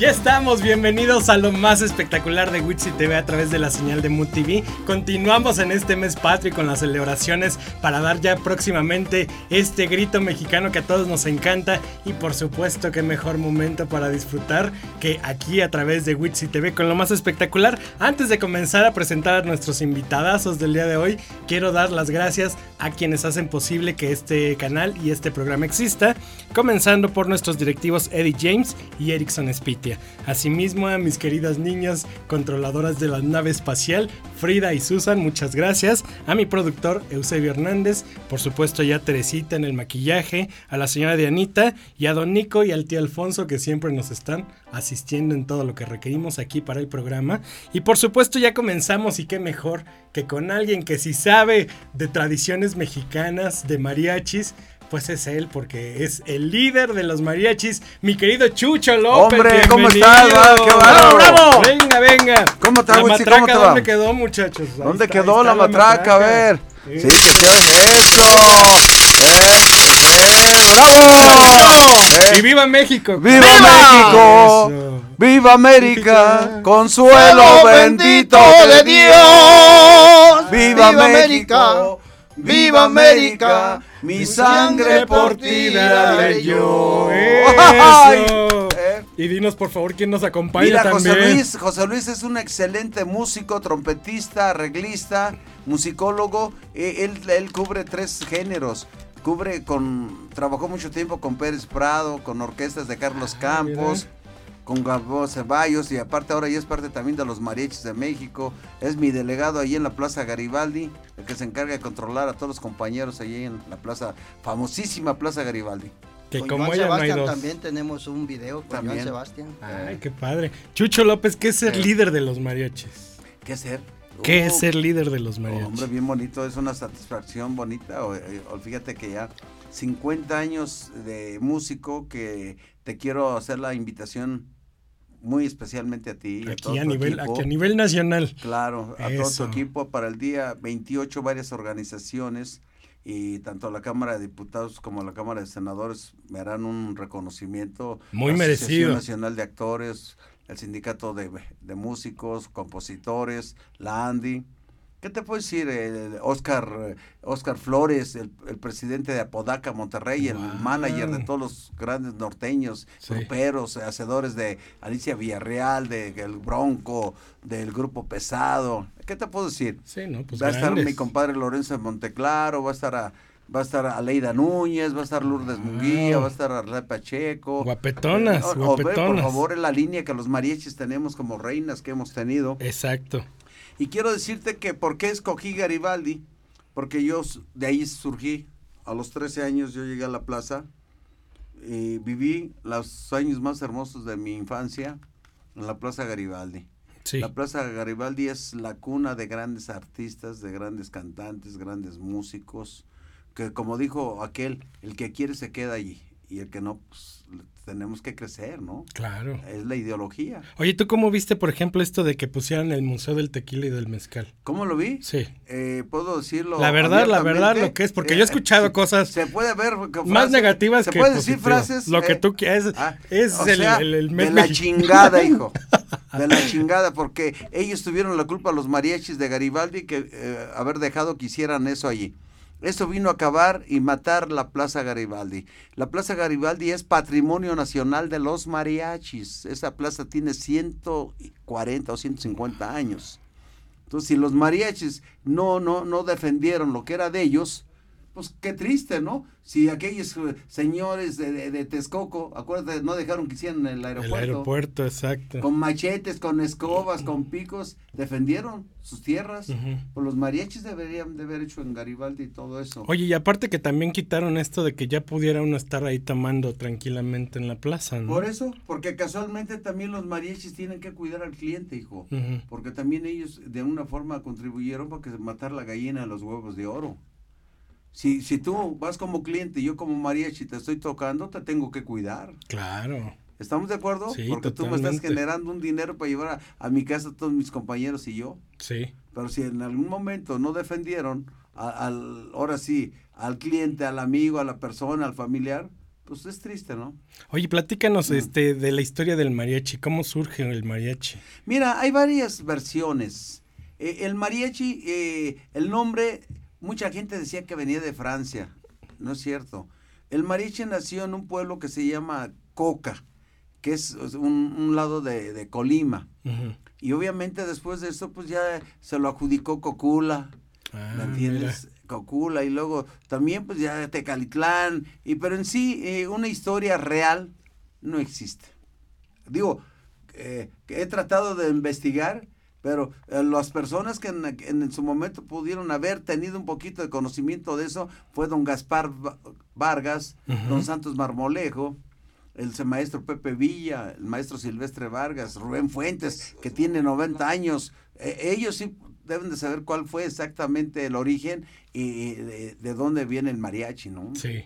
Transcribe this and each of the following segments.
Ya estamos, bienvenidos a lo más espectacular de Witsi TV a través de la señal de Mood TV. Continuamos en este mes patrio con las celebraciones para dar ya próximamente este grito mexicano que a todos nos encanta y por supuesto qué mejor momento para disfrutar que aquí a través de Witsi TV con lo más espectacular. Antes de comenzar a presentar a nuestros invitadazos del día de hoy, quiero dar las gracias a quienes hacen posible que este canal y este programa exista, comenzando por nuestros directivos Eddie James y Erickson Asimismo a mis queridas niñas controladoras de la nave espacial, Frida y Susan, muchas gracias. A mi productor Eusebio Hernández, por supuesto ya Teresita en el maquillaje, a la señora Dianita y a Don Nico y al tío Alfonso que siempre nos están asistiendo en todo lo que requerimos aquí para el programa. Y por supuesto ya comenzamos y qué mejor que con alguien que si sabe de tradiciones mexicanas, de mariachis, pues es él, porque es el líder de los mariachis, mi querido Chucho López. Hombre, ¿cómo estás? ¡Qué bravo, bravo! Venga, venga. ¿Cómo te la matraca, ¿cómo te va? ¿Dónde quedó, muchachos? Ahí ¿Dónde está, quedó la, matraca? A ver. Sí, sí que se eso. Eh, ¡Bravo! Eh. ¡Y viva México! ¡Viva, México! Eso. ¡Viva América! ¡Consuelo bendito de Dios! ¡Viva! América. ¡Viva América! Mi sangre por ti daré yo. Y dinos por favor quién nos acompaña Mira, también. José Luis, José Luis es un excelente músico, trompetista, arreglista, musicólogo. E, él, él cubre tres géneros. Cubre con. Trabajó mucho tiempo con Pérez Prado, con orquestas de Carlos ah, Campos con Gabo Ceballos y aparte ahora ya es parte también de los mariachis de México. Es mi delegado ahí en la Plaza Garibaldi, el que se encarga de controlar a todos los compañeros ahí en la plaza, famosísima Plaza Garibaldi. Que con como ella Sebastián también tenemos un video con también. Sebastián. Ay, qué padre. Chucho López, ¿qué es ser líder de los mariachis? ¿Qué ser? ¿Qué es ser líder de los mariachis? hombre, bien bonito, es una satisfacción bonita. O, eh, fíjate que ya 50 años de músico que te quiero hacer la invitación muy especialmente a ti. Aquí, a, nivel, aquí a nivel nacional. Claro, a todo tu equipo para el día 28 varias organizaciones y tanto la Cámara de Diputados como la Cámara de Senadores me harán un reconocimiento. Muy la merecido. Nacional de Actores, el Sindicato de, de Músicos, Compositores, la ANDI ¿Qué te puedo decir? Oscar, Oscar Flores, el, presidente de Apodaca, Monterrey, el manager de todos los grandes norteños, gruperos, hacedores de Alicia Villarreal, de El Bronco, del Grupo Pesado. ¿Qué te puedo decir? Pues va a estar mi compadre Lorenzo de Monteclaro, va a estar a, va a estar Aleida Núñez, va a estar Lourdes Munguía, va a estar Arley Pacheco. Guapetonas, guapetonas. por favor, en la línea que los mariachis tenemos como reinas que hemos tenido. Exacto. Y quiero decirte que por qué escogí Garibaldi, porque yo de ahí surgí. A los 13 años yo llegué a la plaza y viví los años más hermosos de mi infancia en la Plaza Garibaldi. La Plaza Garibaldi es la cuna de grandes artistas, de grandes cantantes, grandes músicos, que como dijo aquel, el que quiere se queda allí y el que no, pues, tenemos que crecer, ¿no? Claro. Es la ideología. Oye, ¿tú cómo viste, por ejemplo, esto de que pusieran el Museo del Tequila y del Mezcal? ¿Cómo lo vi? Sí. Eh, Puedo decirlo. La verdad, la verdad, lo que es, porque yo he eh, escuchado cosas. Se puede ver. más negativas se que. Se puede decir frases. Lo que eh, tú quieres. Ah, es el, el, De la chingada, hijo. De la chingada, porque ellos tuvieron la culpa, los mariachis de Garibaldi, que haber dejado que hicieran eso allí. Eso vino a acabar y matar la Plaza Garibaldi. La Plaza Garibaldi es patrimonio nacional de los mariachis. Esa plaza tiene 140 o 150 años. Entonces, si los mariachis no, no, no defendieron lo que era de ellos, pues qué triste, ¿no? Si aquellos eh, señores de, de, Texcoco, acuérdate, no dejaron que hicieran el aeropuerto. El aeropuerto, exacto. Con machetes, con escobas, con picos, defendieron sus tierras. Pues los mariachis deberían de haber hecho en Garibaldi y todo eso. Oye, y aparte que también quitaron esto de que ya pudiera uno estar ahí tomando tranquilamente en la plaza, ¿no? Por eso, porque casualmente también los mariachis tienen que cuidar al cliente, hijo. Porque también ellos de una forma contribuyeron para que matar la gallina a los huevos de oro. Si, si tú vas como cliente y yo como mariachi te estoy tocando, te tengo que cuidar. Claro. ¿Estamos de acuerdo? Sí, Porque tú me estás generando un dinero para llevar a, mi casa a todos mis compañeros y yo. Sí. Pero si en algún momento no defendieron, al, ahora sí, al cliente, al amigo, a la persona, al familiar, pues es triste, ¿no? Oye, platícanos este de la historia del mariachi, ¿cómo surge el mariachi? Mira, hay varias versiones. Eh, el mariachi, eh, el nombre, mucha gente decía que venía de Francia, no es cierto. El mariachi nació en un pueblo que se llama Coca, que es un, lado de, Colima. Y obviamente después de eso, pues ya se lo adjudicó Cocula. Ah, ¿Me entiendes? Cocula y luego también pues ya Tecalitlán, y pero en sí eh, una historia real no existe. Digo, eh, que he tratado de investigar, pero eh, las personas que en, su momento pudieron haber tenido un poquito de conocimiento de eso fue don Gaspar Vargas, don Santos Marmolejo, el maestro Pepe Villa, el maestro Silvestre Vargas, Rubén Fuentes, que tiene 90 años. ellos sí deben de saber cuál fue exactamente el origen y de, dónde viene el mariachi, ¿no? Sí.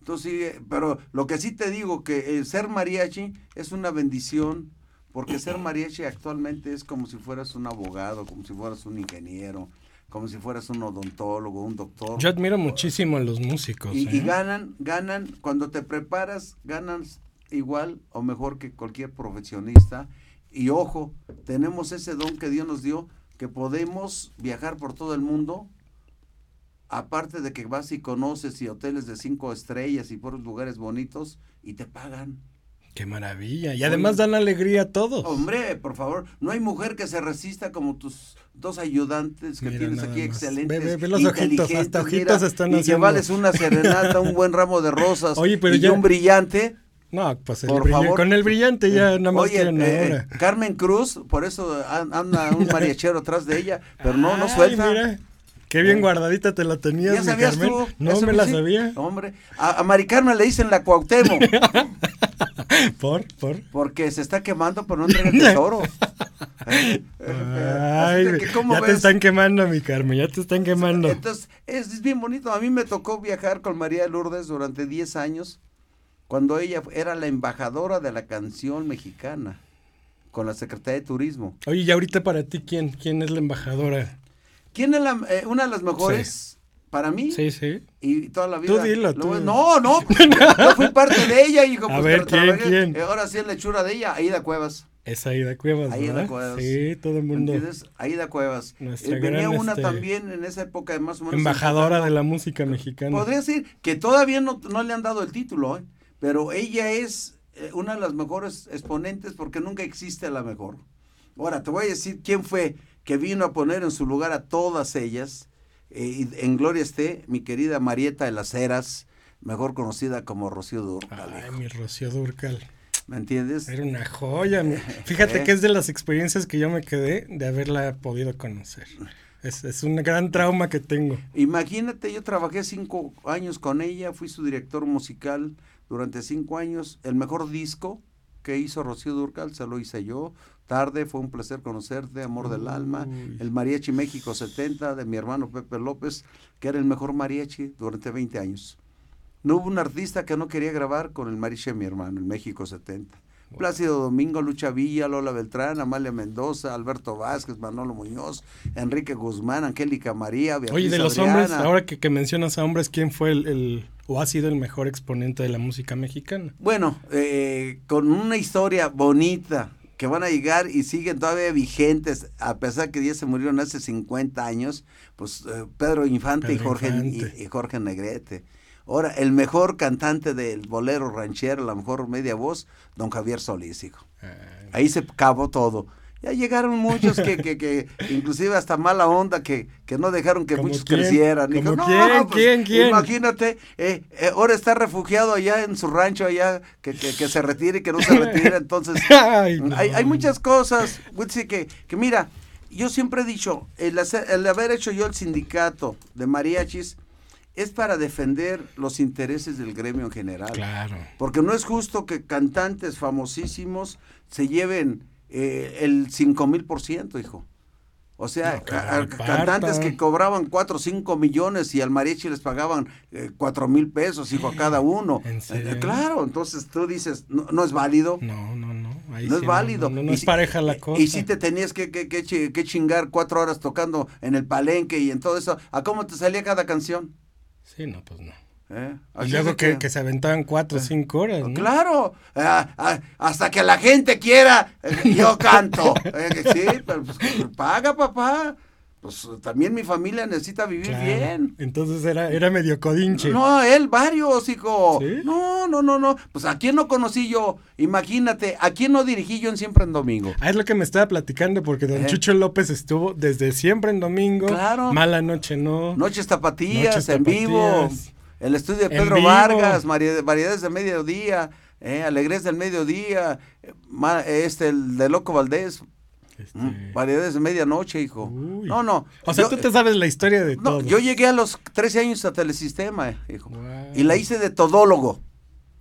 Entonces, pero lo que sí te digo, que ser mariachi es una bendición, porque ser mariachi actualmente es como si fueras un abogado, como si fueras un ingeniero, como si fueras un odontólogo, un doctor. Yo admiro muchísimo a los músicos. Y, y ¿eh? ganan, ganan, cuando te preparas, ganas igual o mejor que cualquier profesionista. Y ojo, tenemos ese don que Dios nos dio que podemos viajar por todo el mundo, aparte de que vas y conoces y hoteles de cinco estrellas y por lugares bonitos y te pagan. Qué maravilla. Y además dan alegría a todos. Hombre, por favor, no hay mujer que se resista como tus dos ayudantes que tienes aquí excelentes. Ve, ve, los ojitos, hasta ojitos están y llevarles una serenata, un buen ramo de rosas y un brillante. No, pues con el brillante ya nada más Oye, eh, Carmen Cruz, por eso anda un mariachero atrás de ella, pero no, no suelta. Mira. Qué bien guardadita te la tenías, ¿Ya sabías Carmen? Tú? No me la sabía. Hombre, a, a Mari Carmen le dicen la Cuauhtémoc. ¿Por? ¿Por? Porque se está quemando por no tener tesoro. Ay, ya te están quemando, mi Carmen, ya te están quemando. Entonces, es, es bien bonito. A mí me tocó viajar con María Lourdes durante 10 años cuando ella era la embajadora de la canción mexicana con la Secretaría de Turismo. Oye, y ahorita para ti, ¿quién, quién es la embajadora? ¿Quién es la, eh, una de las mejores? Para mí. Sí, sí. Y toda la vida. Tú dilo, tú. No, no. yo fui parte de ella, hijo. A pues, ver, ¿quién, quién? Eh, ahora sí es lechura de ella, Aida Cuevas. Es Aida Cuevas, Aida Cuevas. Sí, todo el mundo. ¿Entiendes? Aida Cuevas. Nuestra eh, venía una este, también en esa época, más o menos. Embajadora de la música mexicana. Podría decir que todavía no, no le han dado el título, ¿eh? pero ella es eh, una de las mejores exponentes porque nunca existe la mejor. Ahora, te voy a decir quién fue que vino a poner en su lugar a todas ellas. Eh, en gloria esté mi querida Marieta de las Heras, mejor conocida como Rocío Durcal. Ay, mi Rocío Durcal. ¿Me entiendes? Era una joya. Fíjate ¿Eh? que es de las experiencias que yo me quedé de haberla podido conocer. Es, es un gran trauma que tengo. Imagínate, yo trabajé cinco años con ella, fui su director musical, durante cinco años. El mejor disco que hizo Rocío Durcal se lo hice yo. Tarde, fue un placer conocerte, Amor del Alma. El Mariachi México 70 de mi hermano Pepe López, que era el mejor mariachi durante 20 años. No hubo un artista que no quería grabar con el mariachi de mi hermano, el México 70. Plácido Domingo, Lucha Villa, Lola Beltrán, Amalia Mendoza, Alberto Vázquez, Manolo Muñoz, Enrique Guzmán, Angélica María, Beatriz Oye, de los hombres, ahora que, que, mencionas a hombres, ¿quién fue el, o ha sido el mejor exponente de la música mexicana? Bueno, eh, con una historia bonita, que van a llegar y siguen todavía vigentes, a pesar que ya se murieron hace 50 años, pues eh, Pedro Infante, y, Jorge, Y, Jorge Negrete. Ahora, el mejor cantante del bolero ranchero, la mejor media voz, don Javier Solís, hijo. Ah. Ahí se acabó todo. Ya llegaron muchos que, que, que inclusive hasta mala onda, que, que no dejaron que muchos crecieran. ¿Cómo quién? Pues, ¿Quién? ¿Quién? Imagínate, eh, eh, ahora está refugiado allá en su rancho, allá, que, que, que se retire y que no se retire. Entonces, hay, hay, muchas cosas, que, que mira, yo siempre he dicho, el, el haber hecho yo el sindicato de mariachis, es para defender los intereses del gremio en general. Claro. Porque no es justo que cantantes famosísimos se lleven eh, el cinco mil por ciento, hijo. O sea, cantantes que cobraban 4 o 5 millones y al mariachi les pagaban eh, cuatro mil pesos, hijo, a cada uno. Eh, claro, entonces tú dices, no, es válido. No, no, no. no es válido. No, es pareja la cosa. Y si te tenías que, que, que, chingar cuatro horas tocando en el palenque y en todo eso, ¿a cómo te salía cada canción? Sí, no, pues no. ¿Eh? Y luego que, se aventaban cuatro o eh, cinco horas. ¿no? Claro, ah, ah, hasta que la gente quiera, eh, yo canto. sí, pero pues, paga, papá pues también mi familia necesita vivir bien. Entonces era, era medio codinche. No, él, varios, hijo. No, no, no, no. Pues a quién no conocí yo. Imagínate, a quién no dirigí yo en Siempre en Domingo. Ah, es lo que me estaba platicando, porque don eh. Chucho López estuvo desde Siempre en Domingo. Claro. Mala Noche No. Noches Tapatías, en vivo. El estudio de Pedro Vargas, Variedades de Mediodía, eh, Alegres del Mediodía, eh, este, el de Loco Valdés. Este... Mm, variedades de medianoche, hijo. No, no. O sea, tú te sabes la historia de no, Yo llegué a los 13 años a Telesistema, hijo. Y la hice de todólogo.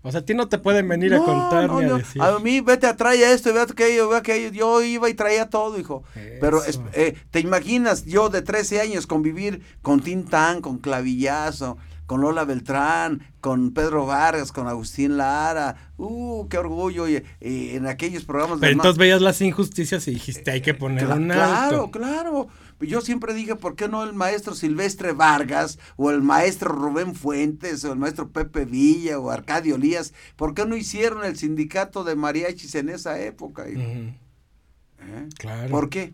O sea, a ti no te pueden venir a contar ni a decir. A mí, vete a traer esto, vete aquello, vete aquello. Yo iba y traía todo, hijo. Pero eh, te imaginas yo de 13 años convivir con Tintán, con Clavillazo, con Lola Beltrán, con Pedro Vargas, con Agustín Lara. Uh, qué orgullo. Y, en aquellos programas. Pero entonces veías las injusticias y dijiste, hay que poner un alto. Claro, claro. Yo siempre dije, ¿por qué no el maestro Silvestre Vargas o el maestro Rubén Fuentes o el maestro Pepe Villa o Arcadio Lías? ¿Por qué no hicieron el sindicato de mariachis en esa época? ¿Eh? Claro. ¿Por qué?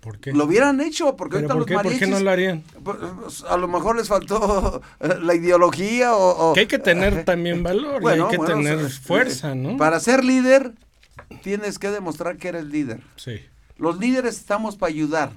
¿Por qué? Lo hubieran hecho, porque ahorita los mariachis... ¿Por qué no lo harían? Pues, a lo mejor les faltó eh, la ideología o... que hay que tener también valor, y hay que tener fuerza, ¿no? Para ser líder, tienes que demostrar que eres líder. Sí. Los líderes estamos para ayudar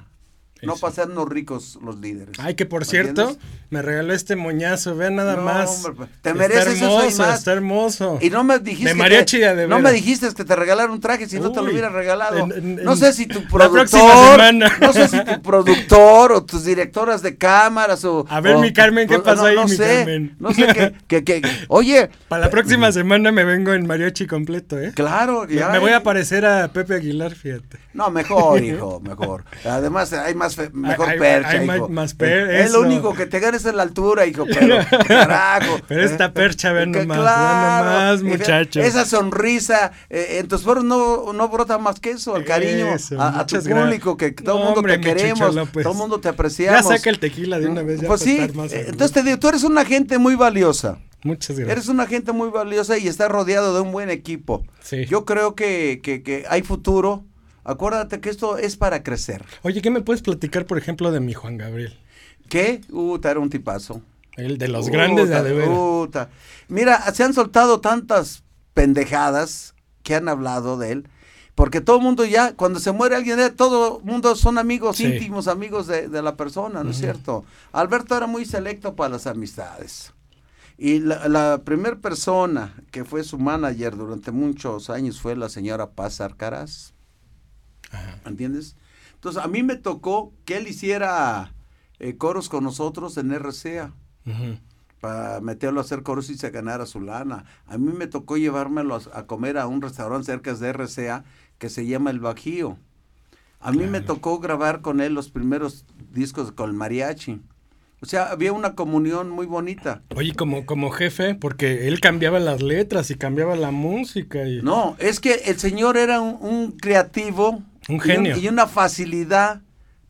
no pasarnos ricos los líderes. Ay, que por cierto, me regaló este moñazo, vean nada más. Pues, te mereces está hermoso, eso Está hermoso. Y no me dijiste de mariachi que de No me dijiste que te regalaron un traje si no te lo hubiera regalado. no sé si tu productor, no sé si tu productor o tus directoras de cámaras o A ver, mi Carmen, ¿qué pasa ahí, no mi sé, Carmen? No sé qué que, oye, para la próxima semana me vengo en mariachi completo, ¿eh? Claro, ya. Me, voy a parecer a Pepe Aguilar, fíjate. No, mejor, hijo, mejor. Además hay más mejor percha, hijo. Más Es lo único que te ganes en la altura, hijo, pero carajo. Pero esta ¿eh? percha, ven nomás, claro, nomás, muchachos. Esa sonrisa, eh, en tus foros no, no brota más que eso, el cariño a, tu público, que todo el mundo te queremos, todo el mundo te apreciamos. Ya saca el tequila de una vez, ya Pues sí, eh, entonces te digo, tú eres una gente muy valiosa. Muchas gracias. Eres una gente muy valiosa y estás rodeado de un buen equipo. Sí. Yo creo que, que, que hay futuro Acuérdate que esto es para crecer. Oye, ¿qué me puedes platicar, por ejemplo, de mi Juan Gabriel? ¿Qué? Uta, era un tipazo. El de los grandes de Uta. Mira, se han soltado tantas pendejadas que han hablado de él. Porque todo el mundo ya, cuando se muere alguien, todo el mundo son amigos íntimos, amigos de, la persona, ¿no es cierto? Alberto era muy selecto para las amistades. Y la, la primera persona que fue su manager durante muchos años fue la señora Paz Arcaraz. ¿Entiendes? Entonces, a mí me tocó que él hiciera eh, coros con nosotros en RCA. Para meterlo a hacer coros y se ganara su lana. A mí me tocó llevármelo a, comer a un restaurante cerca de RCA que se llama El Bajío. A mí me tocó grabar con él los primeros discos con el mariachi. O sea, había una comunión muy bonita. Oye, como, como jefe, porque él cambiaba las letras y cambiaba la música. Y... No, es que el señor era un creativo un genio. Y, una facilidad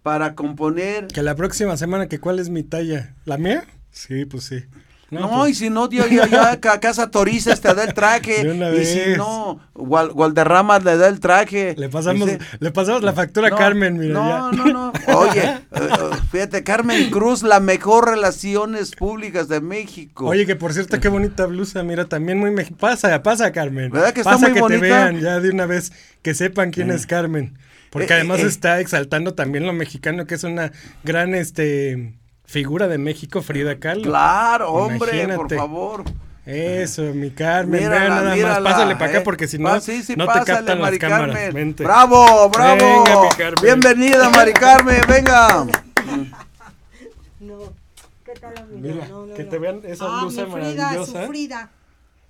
para componer. Que la próxima semana, que cuál es mi talla? ¿La mía? Sí, pues sí. No, pues y si no, tío, ya, ya Casa Torices te da el traje. y si no, Gualderrama le da el traje. Le pasamos, le pasamos la factura a Carmen, mira. No, no, no. Oye, eh, eh, fíjate, Carmen Cruz, la mejor relaciones públicas de México. Oye, que por cierto, qué bonita blusa, mira, también muy Pasa, pasa, Carmen. ¿Verdad que está pasa que te vean ya de una vez, que sepan quién es Carmen. Porque además está exaltando también lo mexicano, que es una gran, este figura de México, Frida Kahlo. Claro, hombre, por favor. Eso, mi Carmen, mira nada más, pásale para acá eh. porque si no, sí, sí, no pásale, te captan Mari las cámaras. Vente. Bravo, bravo. Venga, mi Carmen. Bienvenida, Mari Carmen, venga. No, ¿qué tal, amigo? Mira, no, no, que te vean esa ah, blusa mi Frida, maravillosa. Sufrida.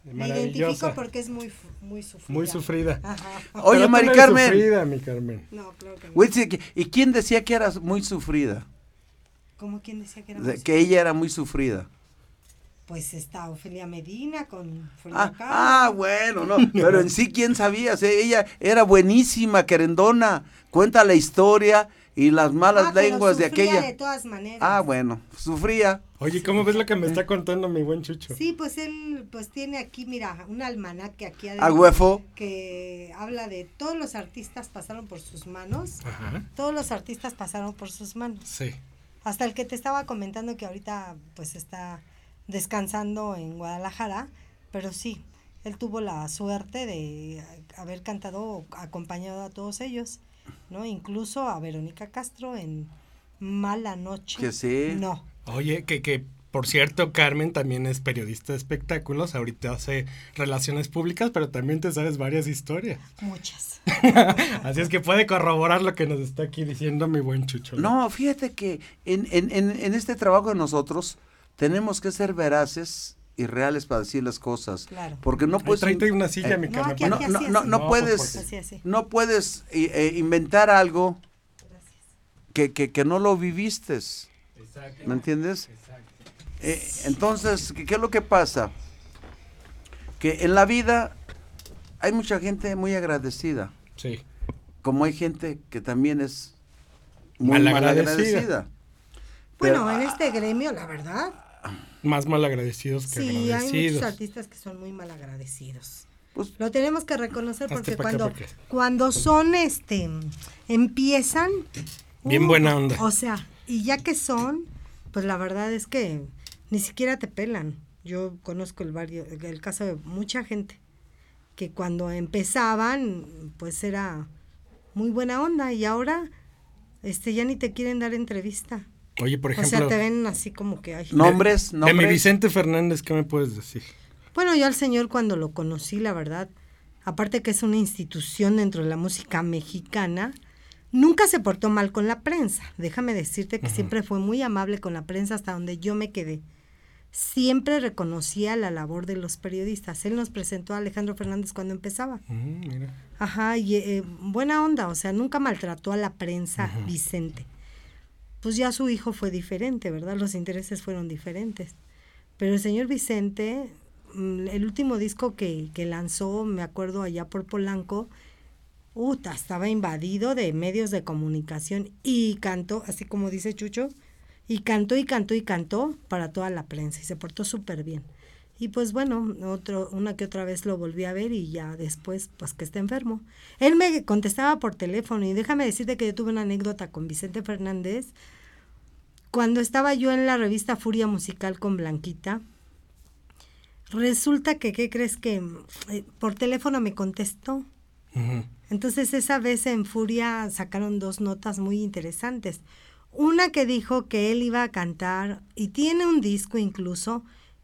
Me identifico porque es muy, muy sufrida. Muy sufrida. Ajá. Oye, Mari Carmen. sufrida, mi Carmen. No, claro que no. ¿Y quién decía que eras muy sufrida? ¿Cómo quién decía que era muy Que ella era muy sufrida. Pues está Ofelia Medina con ah, ah, bueno, no, pero en sí, ¿quién sabía? ella era buenísima, querendona, cuenta la historia y las malas Ah, pero lenguas de sufría aquella. de todas maneras. Ah, bueno, sufría. Oye, ¿cómo ves lo que me está contando mi buen Chucho? Sí, pues él pues tiene aquí, mira, un almanaque aquí A adentro que habla de todos los artistas pasaron por sus manos. Ajá. Todos los artistas pasaron por sus manos. Sí. Hasta el que te estaba comentando que ahorita pues está descansando en Guadalajara, pero sí, él tuvo la suerte de haber cantado acompañado a todos ellos, ¿no? Incluso a Verónica Castro en Mala Noche. Que sí. No. Oye, que, que por cierto, Carmen también es periodista de espectáculos, ahorita hace relaciones públicas, pero también te sabes varias historias. Muchas. Así es que puede corroborar lo que nos está aquí diciendo mi buen Chucho. No, fíjate que en, en, en, en este trabajo de nosotros tenemos que ser veraces y reales para decir las cosas. Claro. Porque no Ay, puedes... tráete una silla, eh, mi no, Carmen. aquí, no, aquí, no, así, no, así. no No, puedes, Así, así. no puedes eh, eh, inventar algo que, que, que no lo viviste. ¿Me entiendes? Eh, entonces, ¿qué, qué es lo que pasa? Que en la vida hay mucha gente muy agradecida, Sí. como hay gente que también es muy Malagradecida. malagradecida. Bueno, Pero, en este gremio, la verdad, Más mal agradecidos que sí, hay muchos agradecidos. artistas que son muy mal agradecidos. Pues, Lo tenemos que reconocer porque acá, cuando, porque- cuando son, este, empiezan... Bien uh, buena onda. O sea, y ya que son, pues la verdad es que ni siquiera te pelan. Yo conozco el, vario- el caso de mucha gente que cuando empezaban, pues era muy buena onda y ahora este ya ni te quieren dar entrevista. Oye, por o ejemplo, sea, te ven así como que... ay. nombres, de nombres. mi Vicente Fernández, ¿qué me puedes decir? Bueno, yo al señor cuando lo conocí, la verdad, aparte que es una institución dentro de la música mexicana, nunca se portó mal con la prensa. Déjame decirte que siempre fue muy amable con la prensa hasta donde yo me quedé. Siempre reconocía la labor de los periodistas. Él nos presentó a Alejandro Fernández cuando empezaba. Mm, mira. Ajá, y eh, buena onda, o sea, nunca maltrató a la prensa, Vicente. Pues ya su hijo fue diferente, ¿verdad? Los intereses fueron diferentes. Pero el señor Vicente, mm, el último disco que, que lanzó, me acuerdo allá por Polanco, uta, estaba invadido de medios de comunicación y cantó, así como dice Chucho, y cantó y cantó y cantó para toda la prensa y se portó súper bien. Y pues bueno, otro, una que otra vez lo volví a ver y ya después, pues que está enfermo. Él me contestaba por teléfono y déjame decirte que yo tuve una anécdota con Vicente Fernández. Cuando estaba yo en la revista Furia Musical con Blanquita, resulta que, ¿qué crees que eh, por teléfono me contestó? Entonces esa vez en Furia sacaron dos notas muy interesantes. Una que dijo que él iba a cantar y tiene un disco incluso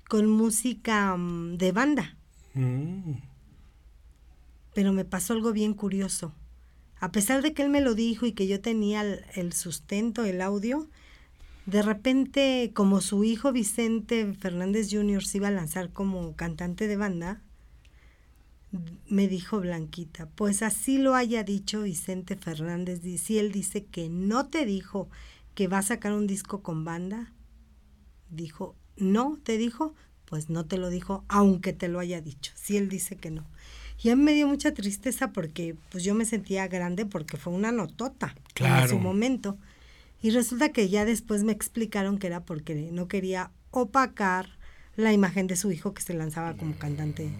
con música mm, de banda. Mm. Pero me pasó algo bien curioso. A pesar de que él me lo dijo y que yo tenía el, el sustento, el audio, de repente, como su hijo Vicente Fernández Jr. se iba a lanzar como cantante de banda, me dijo Blanquita, pues así lo haya dicho Vicente Fernández, si él dice que no te dijo que va a sacar un disco con banda, dijo, no, te dijo, pues no te lo dijo, aunque te lo haya dicho, si él dice que no. Y a mí me dio mucha tristeza porque pues yo me sentía grande porque fue una notota en Claro. su momento. Y resulta que ya después me explicaron que era porque no quería opacar la imagen de su hijo que se lanzaba como cantante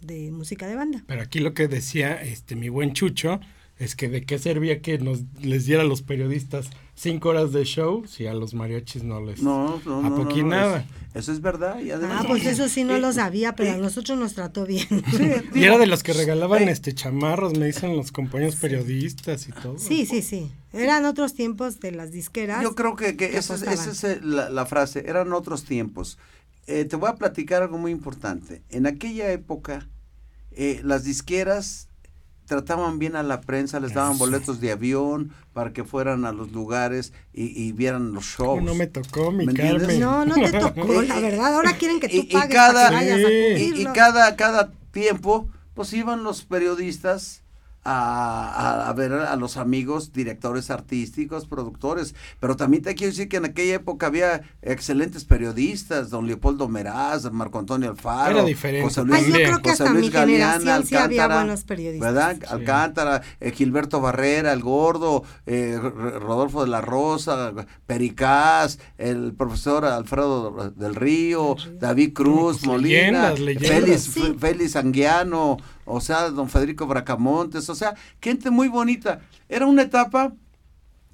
de música de banda. Pero aquí lo que decía este mi buen Chucho es que de qué servía que nos les diera a los periodistas cinco horas de show si a los mariachis no les No, no, no. a no, poquí no, nada. Eso, eso es verdad. Y además, Ah, pues eso sí no Eh, lo sabía, pero a nosotros nos trató bien. Y era de los que regalaban eh, este chamarros, me dicen los compañeros periodistas y todo. Sí, sí, sí. Eran otros tiempos de las disqueras. Yo creo que, que que esa esa es, eh, la, la frase, eran otros tiempos. Eh, te voy a platicar algo muy importante. En aquella época, eh, las disqueras trataban bien a la prensa, les daban Eso. boletos de avión para que fueran a los lugares y, y vieran los shows. No me tocó, mi ¿Me? Carmen. No, no te tocó, la verdad. Ahora quieren que tú Y- y pagues cada- para que vayas a Sí. y, y cubrirlo. cada, cada tiempo, pues iban los periodistas a, ver a los amigos directores artísticos, productores, pero también te quiero decir que en aquella época había excelentes periodistas, don Leopoldo Meraz, Marco Antonio Alfaro, Era diferente. José Luis, Ay, yo creo que José hasta Luis mi Galeana, generación sí había Alcántara, buenos periodistas. ¿verdad? Sí. Alcántara, eh, Gilberto Barrera, el Gordo, eh, Rodolfo de la Rosa, Pericaz, el profesor Alfredo del Río, David Cruz, pues, Molina, leyendas, leyendas. Félix, Sí. Félix Anguiano, o sea, don Federico Bracamontes, o sea, gente muy bonita. Era una etapa,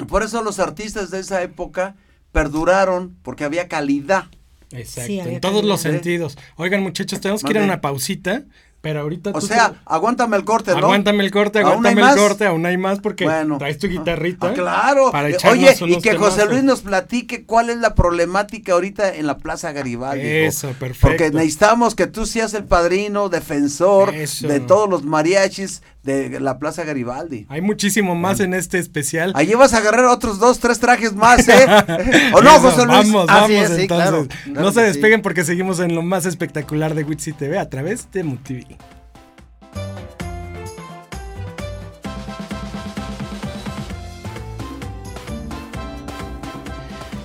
por eso los artistas de esa época perduraron, porque había calidad. Exacto, Sí, había en todos los sentidos. Oigan, muchachos, tenemos que ir a una pausita, pero ahorita O tú sea, te- aguántame el corte, ¿no? Aguántame el corte, ¿Aún hay aguántame el corte, aún hay más porque Bueno. traes tu guitarrita. Ah, claro. Para Eh, Oye, y que José. Luis nos platique cuál es la problemática ahorita en la Plaza Garibaldi. hijo. Eso, perfecto. Porque necesitamos que tú seas el padrino, defensor Eso. de todos los mariachis de la Plaza Garibaldi. Hay muchísimo más en este especial. Allí vas a agarrar otros dos, tres trajes más, ¿eh? ¿O no, Eso, José Luis? Vamos, vamos sí, entonces. claro, claro no se despeguen porque seguimos en lo más espectacular de Witsi TV a través de MUTV.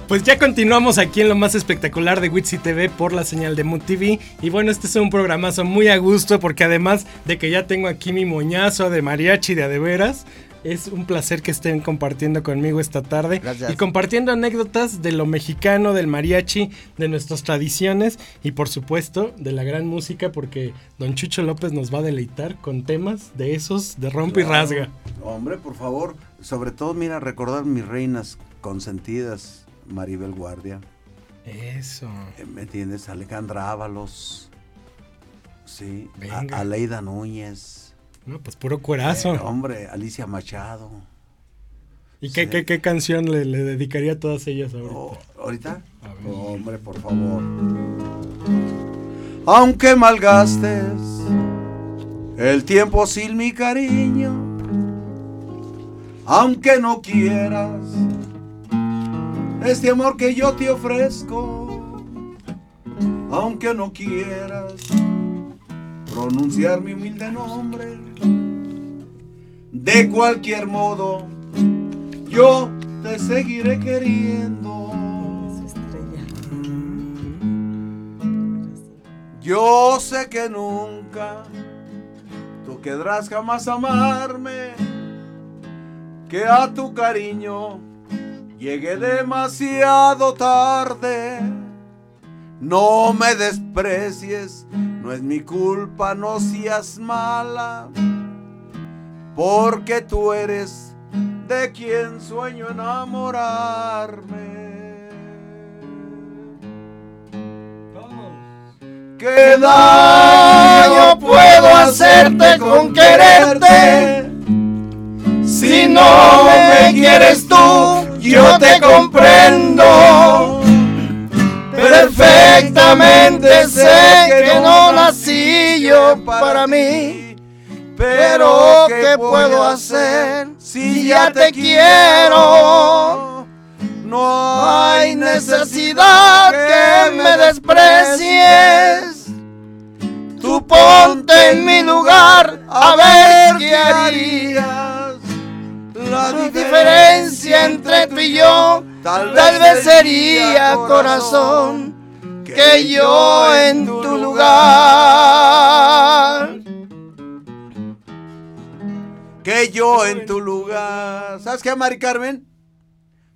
Pues ya continuamos aquí en lo más espectacular de Witsi TV por la señal de Mood TV. Y bueno, este es un programazo muy a gusto porque además de que ya tengo aquí mi moñazo de mariachi de a de veras, es un placer que estén compartiendo conmigo esta tarde Gracias. y compartiendo anécdotas de lo mexicano, del mariachi, de nuestras tradiciones y por supuesto de la gran música porque don Chucho López nos va a deleitar con temas de esos de rompe y rasga. Hombre, por favor, sobre todo, mira, recordar mis reinas consentidas, Maribel Guardia, Eso. ¿me entiendes? Alejandra Ábalos, sí, a-. Aleida Núñez. No, pues puro cuerazo. Eh, hombre, Alicia Machado. ¿Y qué, sí. qué, qué canción le, le dedicaría a todas ellas ahorita? Oh, ¿Ahorita? A ver. Hombre, por favor. Aunque malgastes el tiempo sin mi cariño, aunque no quieras este amor que yo te ofrezco, aunque no quieras pronunciar mi humilde nombre, de cualquier modo yo te seguiré queriendo. Yo sé que nunca tú querrás jamás amarme, que a tu cariño llegué demasiado tarde. No me desprecies, no es mi culpa, no seas mala, porque tú eres de quien sueño enamorarme. ¿Qué daño puedo hacerte con quererte? Si no me quieres tú, yo te comprendo. Perfectamente sé que no nací yo para mí. Pero ¿qué puedo hacer si ya te quiero? No hay necesidad que me desprecies. Tú ponte en mi lugar a ver qué harías. Diferencia entre tú y yo tal vez sería corazón que yo en tu lugar. Que yo en tu lugar. ¿Sabes qué, Mari Carmen?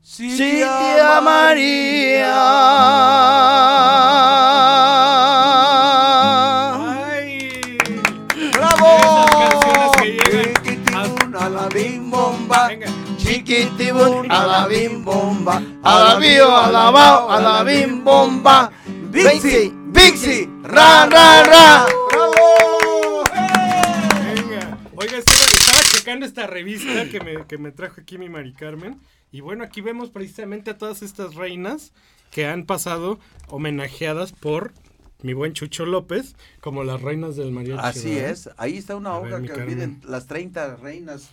Sí, Sí, te amaría. ¡Ay! ¡Bravo! Esas canciones que llegan Chiquitibum, a la bim bomba. Venga. Chiquitibum, a la bim bomba, a la bio, a la bao, a la bim bomba. Bixi, Bixi, ra, ra, ra. ¡Bravo! Venga. Oiga, estaba, checando esta revista que me, que me trajo aquí mi Mari Carmen. Y bueno, aquí vemos precisamente a todas estas reinas que han pasado homenajeadas por mi buen Chucho López como las reinas del mariachi. Así ¿verdad? es, ahí está una A ver, hoja mi que vienen las 30 reinas.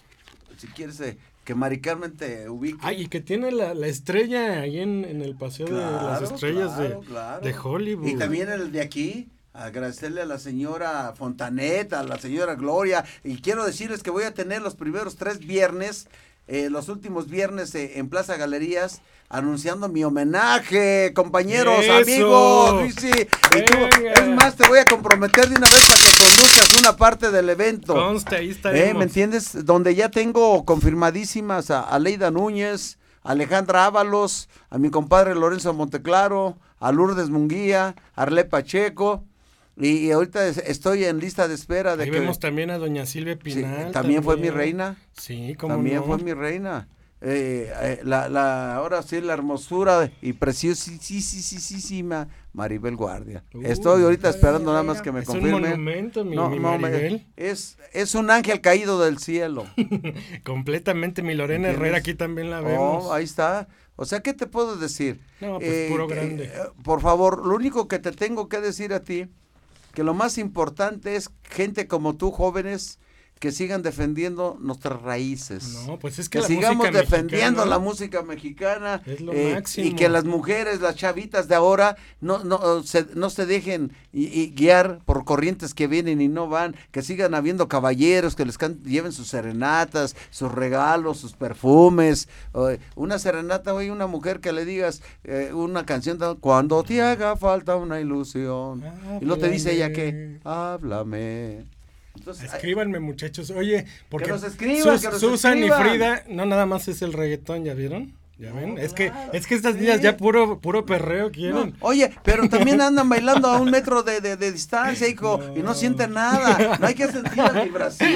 Si quieres eh, que Mari Carmen te ubique. Ay, y que tiene la, la estrella ahí en, en el Paseo de las Claro, Estrellas de, claro. de Hollywood. Y también el de aquí, agradecerle a la señora Fontaneta, a la señora Gloria, y quiero decirles que voy a tener los primeros tres viernes, eh, los últimos viernes eh, en Plaza Galerías, anunciando mi homenaje, compañeros, Eso. amigos, Luisi. Es más, te voy a comprometer de una vez para que conduzcas una parte del evento. Conste, ahí Eh. ¿Me entiendes? Donde ya tengo confirmadísimas a, a Leida Núñez, a Alejandra Ábalos, a mi compadre Lorenzo Monteclaro, a Lourdes Munguía, a Arle Pacheco. Y, y ahorita es- estoy en lista de espera de Ahí que... vemos también a doña Silvia Sí, Pinal. también fue mi reina. Sí, como También no? fue mi reina. Eh, eh, la, la, ahora sí, la hermosura y preciosísima Maribel Guardia. Uy, Estoy ahorita esperando nada más que me Es un confirme. monumento, mi, No, mi no, me- Maribel. es, es un ángel caído del cielo. Completamente, mi Lorena. Herrera aquí también la vemos. Oh, ahí está. O sea, ¿qué te puedo decir? No, pues, puro que- grande. eh, por favor, lo único que te tengo que decir a ti, que lo más importante es gente como tú, jóvenes, que sigan defendiendo nuestras raíces. No, pues es que que la sigamos música defendiendo mexicana- la música mexicana Es lo eh, máximo. y que las mujeres, las chavitas de ahora no no se, no se dejen y, y guiar por corrientes que vienen y no van, que sigan habiendo caballeros que les can- lleven sus serenatas, sus regalos, sus perfumes, eh, una serenata hoy una mujer que le digas eh, una canción cuando te haga falta una ilusión y no te dice ella que háblame. Entonces, Escríbanme, muchachos. Oye, porque nos escriban, Sus- que nos Susan escriban. y Frida, no nada más es el reggaetón, ¿ya vieron? ¿Ya ven? Es que es que estas niñas ya puro puro perreo No, quieren. oye, pero también andan bailando a un metro de, de- de distancia, hijo, y no No. sienten nada. No hay que sentir la vibración.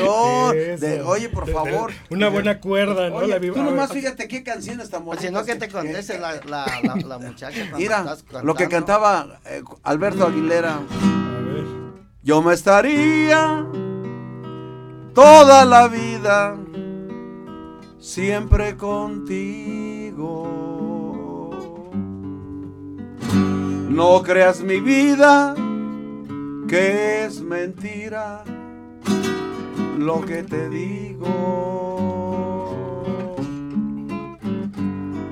de, oye, por favor. una buena cuerda, ¿no? Oye, La tú vibra- nomás fíjate qué canciones tan Pues bonitas. si no, que te conteste la, la, la, la muchacha. Mira, lo que cantaba eh, Alberto Aguilera. A ver. Yo me estaría toda la vida siempre contigo. No creas mi vida que es mentira lo que te digo.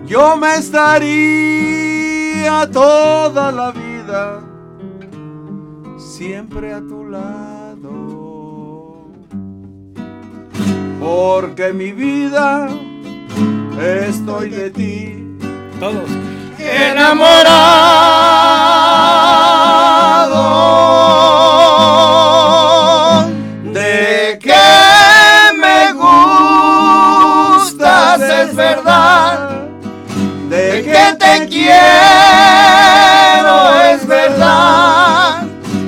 Yo me estaría toda la vida siempre a tu lado. Porque mi vida estoy de ti. Todos. enamorado de que me gustas, es verdad, de que te quiero, es verdad,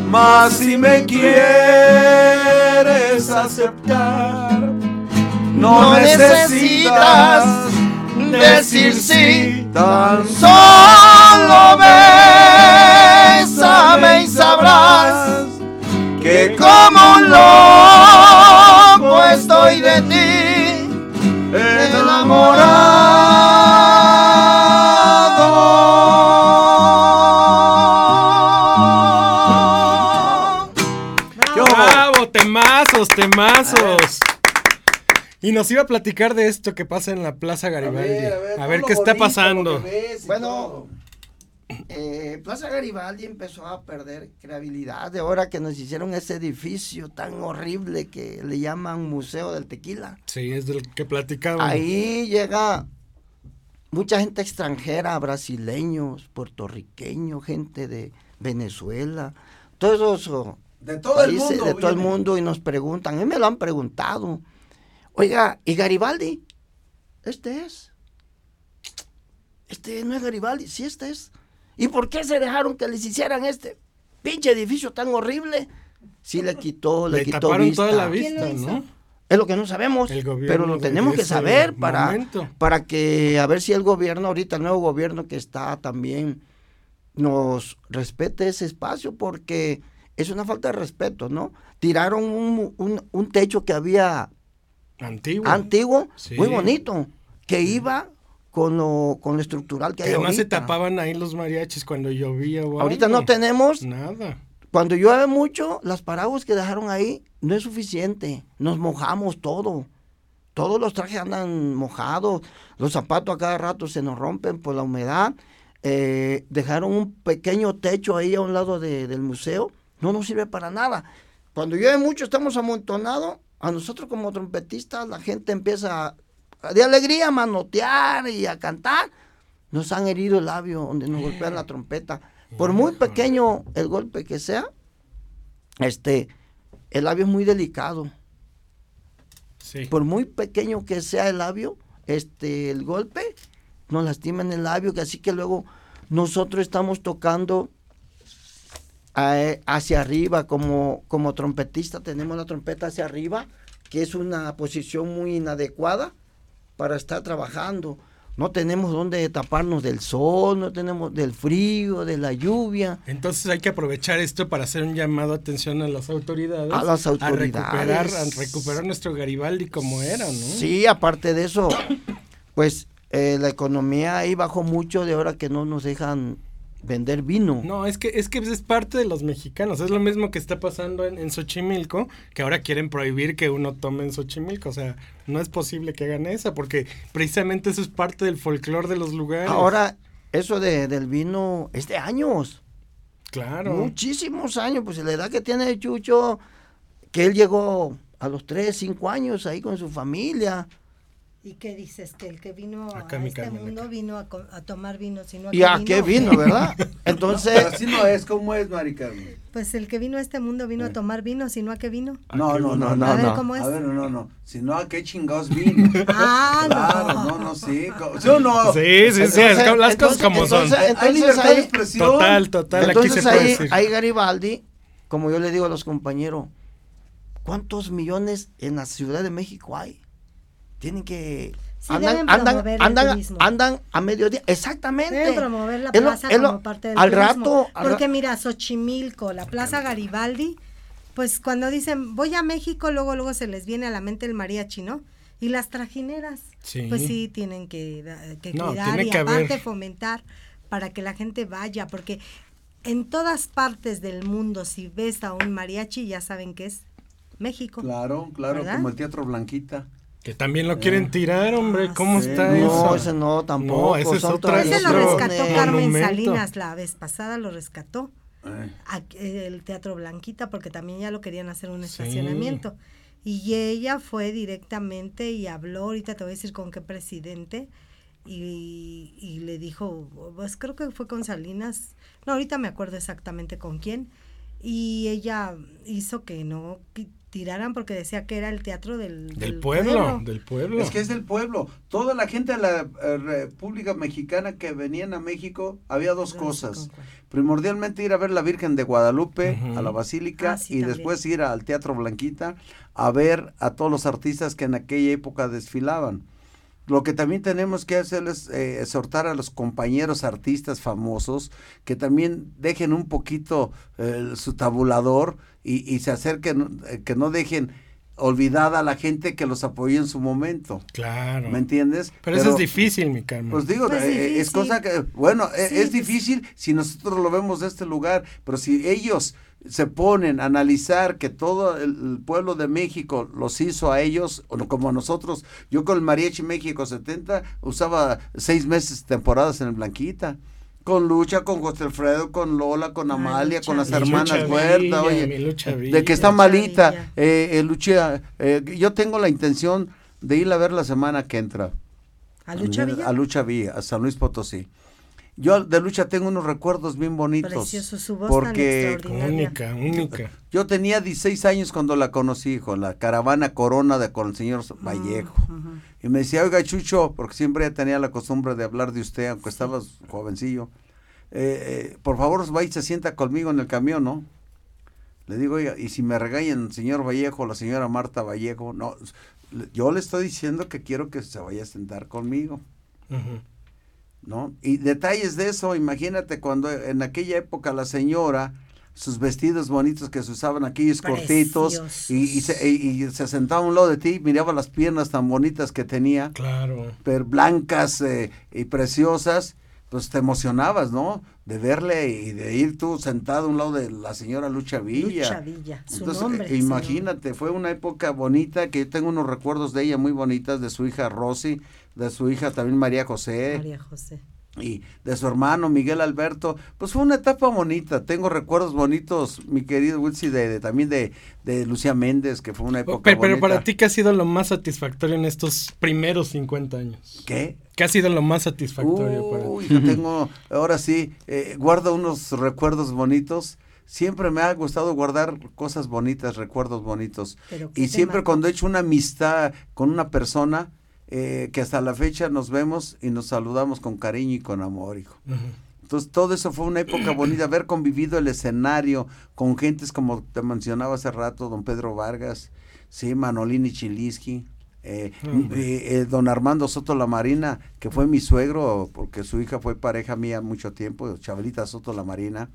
Mas si me quieres no necesitas decir sí, tan solo bésame y sabrás que como un loco estoy de ti enamorado. ¡Bravo! ¡Temazos, temazos! Y nos iba a platicar de esto que pasa en la Plaza Garibaldi. A ver, qué está pasando. Bueno, eh, Plaza Garibaldi empezó a perder credibilidad de ahora que nos hicieron ese edificio tan horrible que le llaman Museo del Tequila. Sí, es del que platicábamos. Ahí llega mucha gente extranjera, brasileños, puertorriqueños, gente de Venezuela, todos esos De todo el países mundo. de todo el mundo y nos preguntan, a mí me lo han preguntado, oiga, ¿y Garibaldi? Este es. Este no es Garibaldi, sí este es. ¿Y por qué se dejaron que les hicieran este pinche edificio tan horrible? Sí le quitó, le, Le quitó taparon vista. toda la ¿Quién lo vista? ¿no? Es lo que no sabemos, El gobierno pero lo tenemos que saber para, momento. para que a ver si el gobierno, ahorita el nuevo gobierno que está también nos respete ese espacio porque es una falta de respeto, ¿no? Tiraron un, un- un techo que había Antiguo. antiguo, Sí. muy bonito, que iba con lo, con lo estructural que Que hay además se tapaban ahí los mariachis cuando llovía o Ahorita algo. no tenemos Nada. Cuando llueve mucho, las paraguas que dejaron ahí no es suficiente. Nos mojamos todo. Todos los trajes andan mojados. Los zapatos a cada rato se nos rompen por la humedad. Eh, dejaron un pequeño techo ahí a un lado de- del museo no nos sirve para nada. Cuando llueve mucho, estamos amontonados, a nosotros como trompetistas, la gente empieza a- de alegría a manotear y a cantar. Nos han herido el labio donde nos golpean la trompeta. Por muy pequeño el golpe que sea, este, el labio es muy delicado. Sí. Por muy pequeño que sea el labio, este, el golpe nos lastima en el labio, que así que luego nosotros estamos tocando hacia arriba, como, como trompetista tenemos la trompeta hacia arriba, que es una posición muy inadecuada para estar trabajando. No tenemos donde taparnos del sol, no tenemos del frío, de la lluvia. Entonces hay que aprovechar esto para hacer un llamado de atención a las autoridades. A las autoridades. recuperar, a recuperar nuestro Garibaldi como era, ¿no? Sí, aparte de eso, pues eh, la economía ahí bajó mucho de ahora que no nos dejan vender vino. No, es que, es que es parte de los mexicanos. Es lo mismo que está pasando en, en Xochimilco, que ahora quieren prohibir que uno tome en Xochimilco. O sea, no es posible que hagan eso, porque precisamente eso es parte del folclore de los lugares. Ahora, eso de, del vino es de años, claro. muchísimos años, pues la edad que tiene Chucho, que él llegó a los 3, 5 años ahí con su familia. ¿Y qué dices? Que el que vino Acá a este mundo vino a, tomar vino, sino a ¿Y a qué vino, verdad? Pero Entonces, así no es, ¿cómo es, Mari Carmen? Pues el que vino a este mundo vino a tomar vino, sino a qué vino. No, no, no, no. a ver no. cómo es. A ver, no, no. Si no, ¿a qué chingados vino? Ah, Claro, no. no, no, sí. ¿Sí o no? Sí, sí, sí, es como- las cosas entonces- como son. entonces- Hay libertad de ahí- expresión. Total, total, aquí se puede ahí, decir. ahí Garibaldi, como yo le digo a los compañeros, ¿cuántos millones en la Ciudad de México hay? Tienen que... Sí, andan, andan, promover el andan, turismo. andan a mediodía. Exactamente. Deben promover la plaza como parte del al turismo. rato, al Porque ra- mira, Xochimilco, la Plaza Garibaldi, pues cuando dicen voy a México, luego luego se les viene a la mente el mariachi, ¿no? Y las trajineras, Sí. pues sí tienen que, da- que No, cuidar tiene y que aparte haber- fomentar para que la gente vaya, porque en todas partes del mundo si ves a un mariachi ya saben que es México. Claro, claro, ¿Verdad? como el Teatro Blanquita. Que también lo quieren tirar, hombre. Ah, ¿Cómo sí. está No, eso? ese no, tampoco. No, ese es otra- Ese lo rescató. Carmen monumento. Salinas la vez pasada, lo rescató. Eh, a- el Teatro Blanquita porque también ya lo querían hacer un Sí. estacionamiento. Y ella fue directamente y habló, ahorita te voy a decir con qué presidente, y, y le dijo, pues creo que fue con Salinas, no, ahorita me acuerdo exactamente con quién, y ella hizo que no tiraran porque decía que era el teatro del, Del pueblo, del pueblo. Es que es del pueblo. Toda la gente de la eh, República Mexicana que venían a México, había dos No cosas. Primordialmente ir a ver la Virgen de Guadalupe, a la Basílica, Ah, sí, y también. después ir al Teatro Blanquita a ver a todos los artistas que en aquella época desfilaban. Lo que también tenemos que hacer es eh, exhortar a los compañeros artistas famosos que también dejen un poquito eh, su tabulador y, y se acerquen, eh, que no dejen olvidada a la gente que los apoyó en su momento. Claro. ¿Me entiendes? Pero, eso es difícil, mi Carmen. Pues digo, Pues eh, es difícil. cosa que, bueno, eh, Sí, es pues- difícil si nosotros lo vemos de este lugar, pero si ellos se ponen a analizar que todo el, el pueblo de México los hizo a ellos, como a nosotros, yo con el Mariachi México 70 usaba seis meses temporadas en el Blanquita. Con Lucha, con José Alfredo, con Lola, con Ay, Amalia, Lucha con las hermanas Huerta, oye, de que está malita. Eh, eh, Lucha, eh, yo tengo la intención de ir a ver la semana que entra. ¿A Lucha Villa? A Lucha Villa, a San Luis Potosí. Yo de Lucha tengo unos recuerdos bien bonitos. Precioso, su voz tan porque extraordinaria. Única, única. yo tenía 16 años cuando la conocí, con la caravana Corona de con el señor Vallejo. Y me decía, oiga, Chucho, porque siempre tenía la costumbre de hablar de usted, aunque estabas jovencillo. eh, eh, por favor, va y se sienta conmigo en el camión, ¿no? Le digo, oiga, y si me regañan el señor Vallejo, la señora Marta Vallejo, no, yo le estoy diciendo que quiero que se vaya a sentar conmigo. ¿No? Y detalles de eso, imagínate cuando en aquella época la señora, sus vestidos bonitos que se usaban aquellos cortitos y, y se, y- y se sentaba a un lado de ti, miraba las piernas tan bonitas que tenía, Claro. pero blancas eh, y preciosas, pues te emocionabas, ¿no? De verle y de ir tú sentado a un lado de la señora Lucha Villa. Lucha Villa, su Entonces, nombre. imagínate, fue una época bonita que yo tengo unos recuerdos de ella muy bonitas, de su hija Rosy, de su hija también María José. María José. y de su hermano Miguel Alberto, pues fue una etapa bonita. Tengo recuerdos bonitos, mi querido Wilsi, de, también de, de, Lucía Méndez, que fue una época pero, bonita. Pero para ti, ¿qué ha sido lo más satisfactorio en estos primeros 50 años? ¿Qué? ¿Qué ha sido lo más satisfactorio para ti? Yo tengo, ahora sí, eh, guardo unos recuerdos bonitos. Siempre me ha gustado guardar cosas bonitas, recuerdos bonitos. Y siempre cuando he hecho una amistad con una persona, eh, que hasta la fecha nos vemos y nos saludamos con cariño y con amor, hijo. Entonces, todo eso fue una época bonita, haber convivido el escenario con gentes como te mencionaba hace rato, don Pedro Vargas, sí, Manolini Chiliski, eh, eh, don Armando Soto La Marina, que fue mi suegro, porque su hija fue pareja mía mucho tiempo, Chabelita Soto La Marina,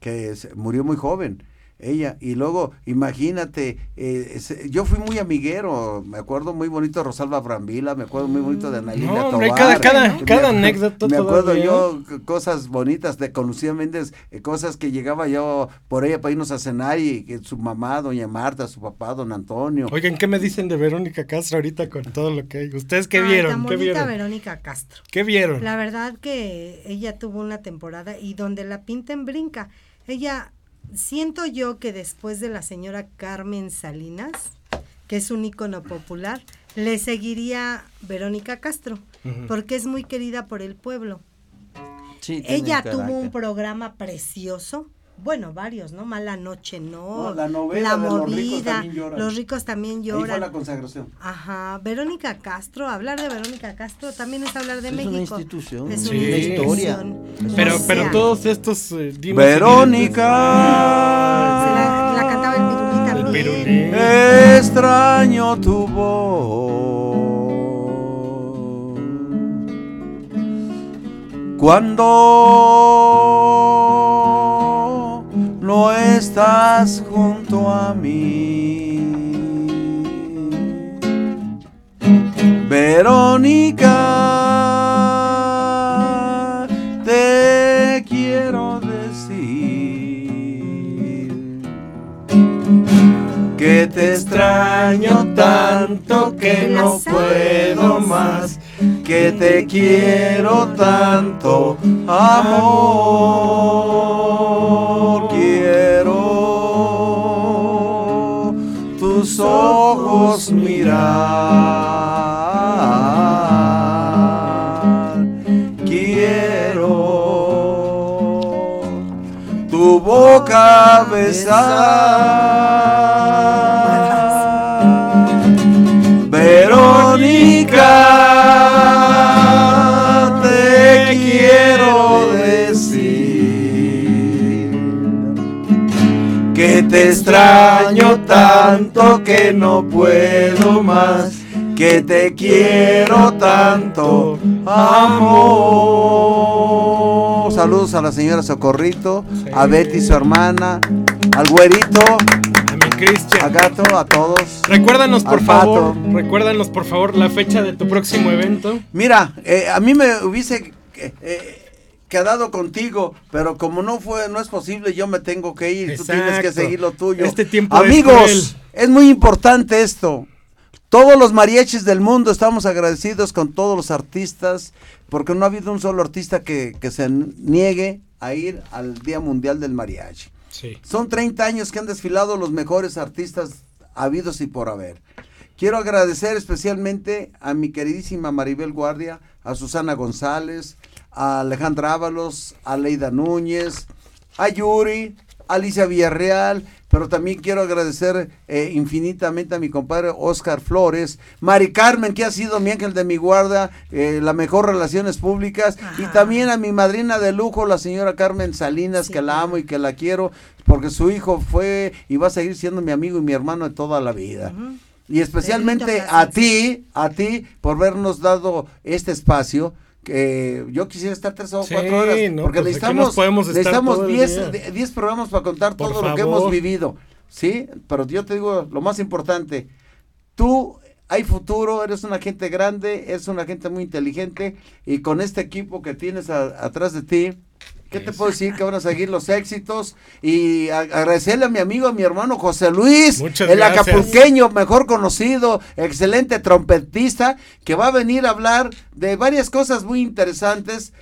que murió muy joven ella. Y luego, imagínate, eh, yo fui muy amiguero, me acuerdo muy bonito de Rosalba Brambila, me acuerdo muy bonito de Anayeli no, hombre, cada, cada, cada anécdota Me acuerdo yo cosas bonitas de con Lucía Méndez, eh, cosas que llegaba yo por ella para irnos a cenar y que su mamá, doña Marta, su papá, don Antonio. Oigan, ¿qué me dicen de Verónica Castro ahorita con todo lo que hay? ¿Ustedes qué vieron? ¿Qué vieron? Verónica Castro. ¿Qué vieron? La verdad que ella tuvo una temporada y donde la pinten brinca. Ella siento yo que después de la señora Carmen Salinas, que es un ícono popular, le seguiría Verónica Castro, porque es muy querida por el pueblo. Ella tuvo un programa precioso bueno, varios, ¿no? Mala noche, no. la novela la de los ricos también lloran. Los ricos también lloran. Ahí fue la consagración. Ajá. Verónica Castro, hablar de Verónica Castro también es hablar de México. Es una institución, es una historia. Pero, pero todos estos. Eh, Verónica. La, la, cantaba el pirulí también. Extraño tu voz. Cuando estás junto a mí. Verónica, te quiero decir que te extraño tanto que no puedo más, que te quiero tanto, amor ojos mirar. Quiero tu boca besar. Te extraño tanto que no puedo más, que te quiero tanto, amor. Saludos a la señora Socorrito, a Betty su hermana, al güerito. A mi Cristian. A Gato, a todos. Recuérdanos por favor, recuérdanos por favor la fecha de tu próximo evento. Mira, eh, a mí me hubiese... Eh, quedado contigo, pero como no fue, no es posible, yo me tengo que ir, tú tienes que seguir lo tuyo. Este tiempo Amigos, es, muy importante esto. Todos los mariachis del mundo estamos agradecidos con todos los artistas, porque no ha habido un solo artista que, que se niegue a ir al Día Mundial del Mariachi. Son 30 años que han desfilado los mejores artistas habidos y por haber. Quiero agradecer especialmente a mi queridísima Maribel Guardia, a Susana González, a Alejandra Ábalos, a Leida Núñez, a Yuri, a Alicia Villarreal, pero también quiero agradecer eh, infinitamente a mi compadre Oscar Flores, Mari Carmen, que ha sido mi ángel de mi guarda, eh, la mejor relaciones públicas, y también a mi madrina de lujo, la señora Carmen Salinas, que la amo y que la quiero, porque su hijo fue y va a seguir siendo mi amigo y mi hermano de toda la vida. Y especialmente a ti, a ti, por habernos dado este espacio yo quisiera estar tres o cuatro horas, porque pues necesitamos, necesitamos diez, programas para contar todo lo que hemos vivido, ¿sí? Pero yo te digo, lo más importante, tú hay futuro, eres una gente grande, eres una gente muy inteligente, y con este equipo que tienes atrás de ti, ¿Qué te puedo decir? Que van a seguir los éxitos y agradecerle a mi amigo, a mi hermano José Luis, el acapulqueño mejor conocido, excelente trompetista, que va a venir a hablar de varias cosas muy interesantes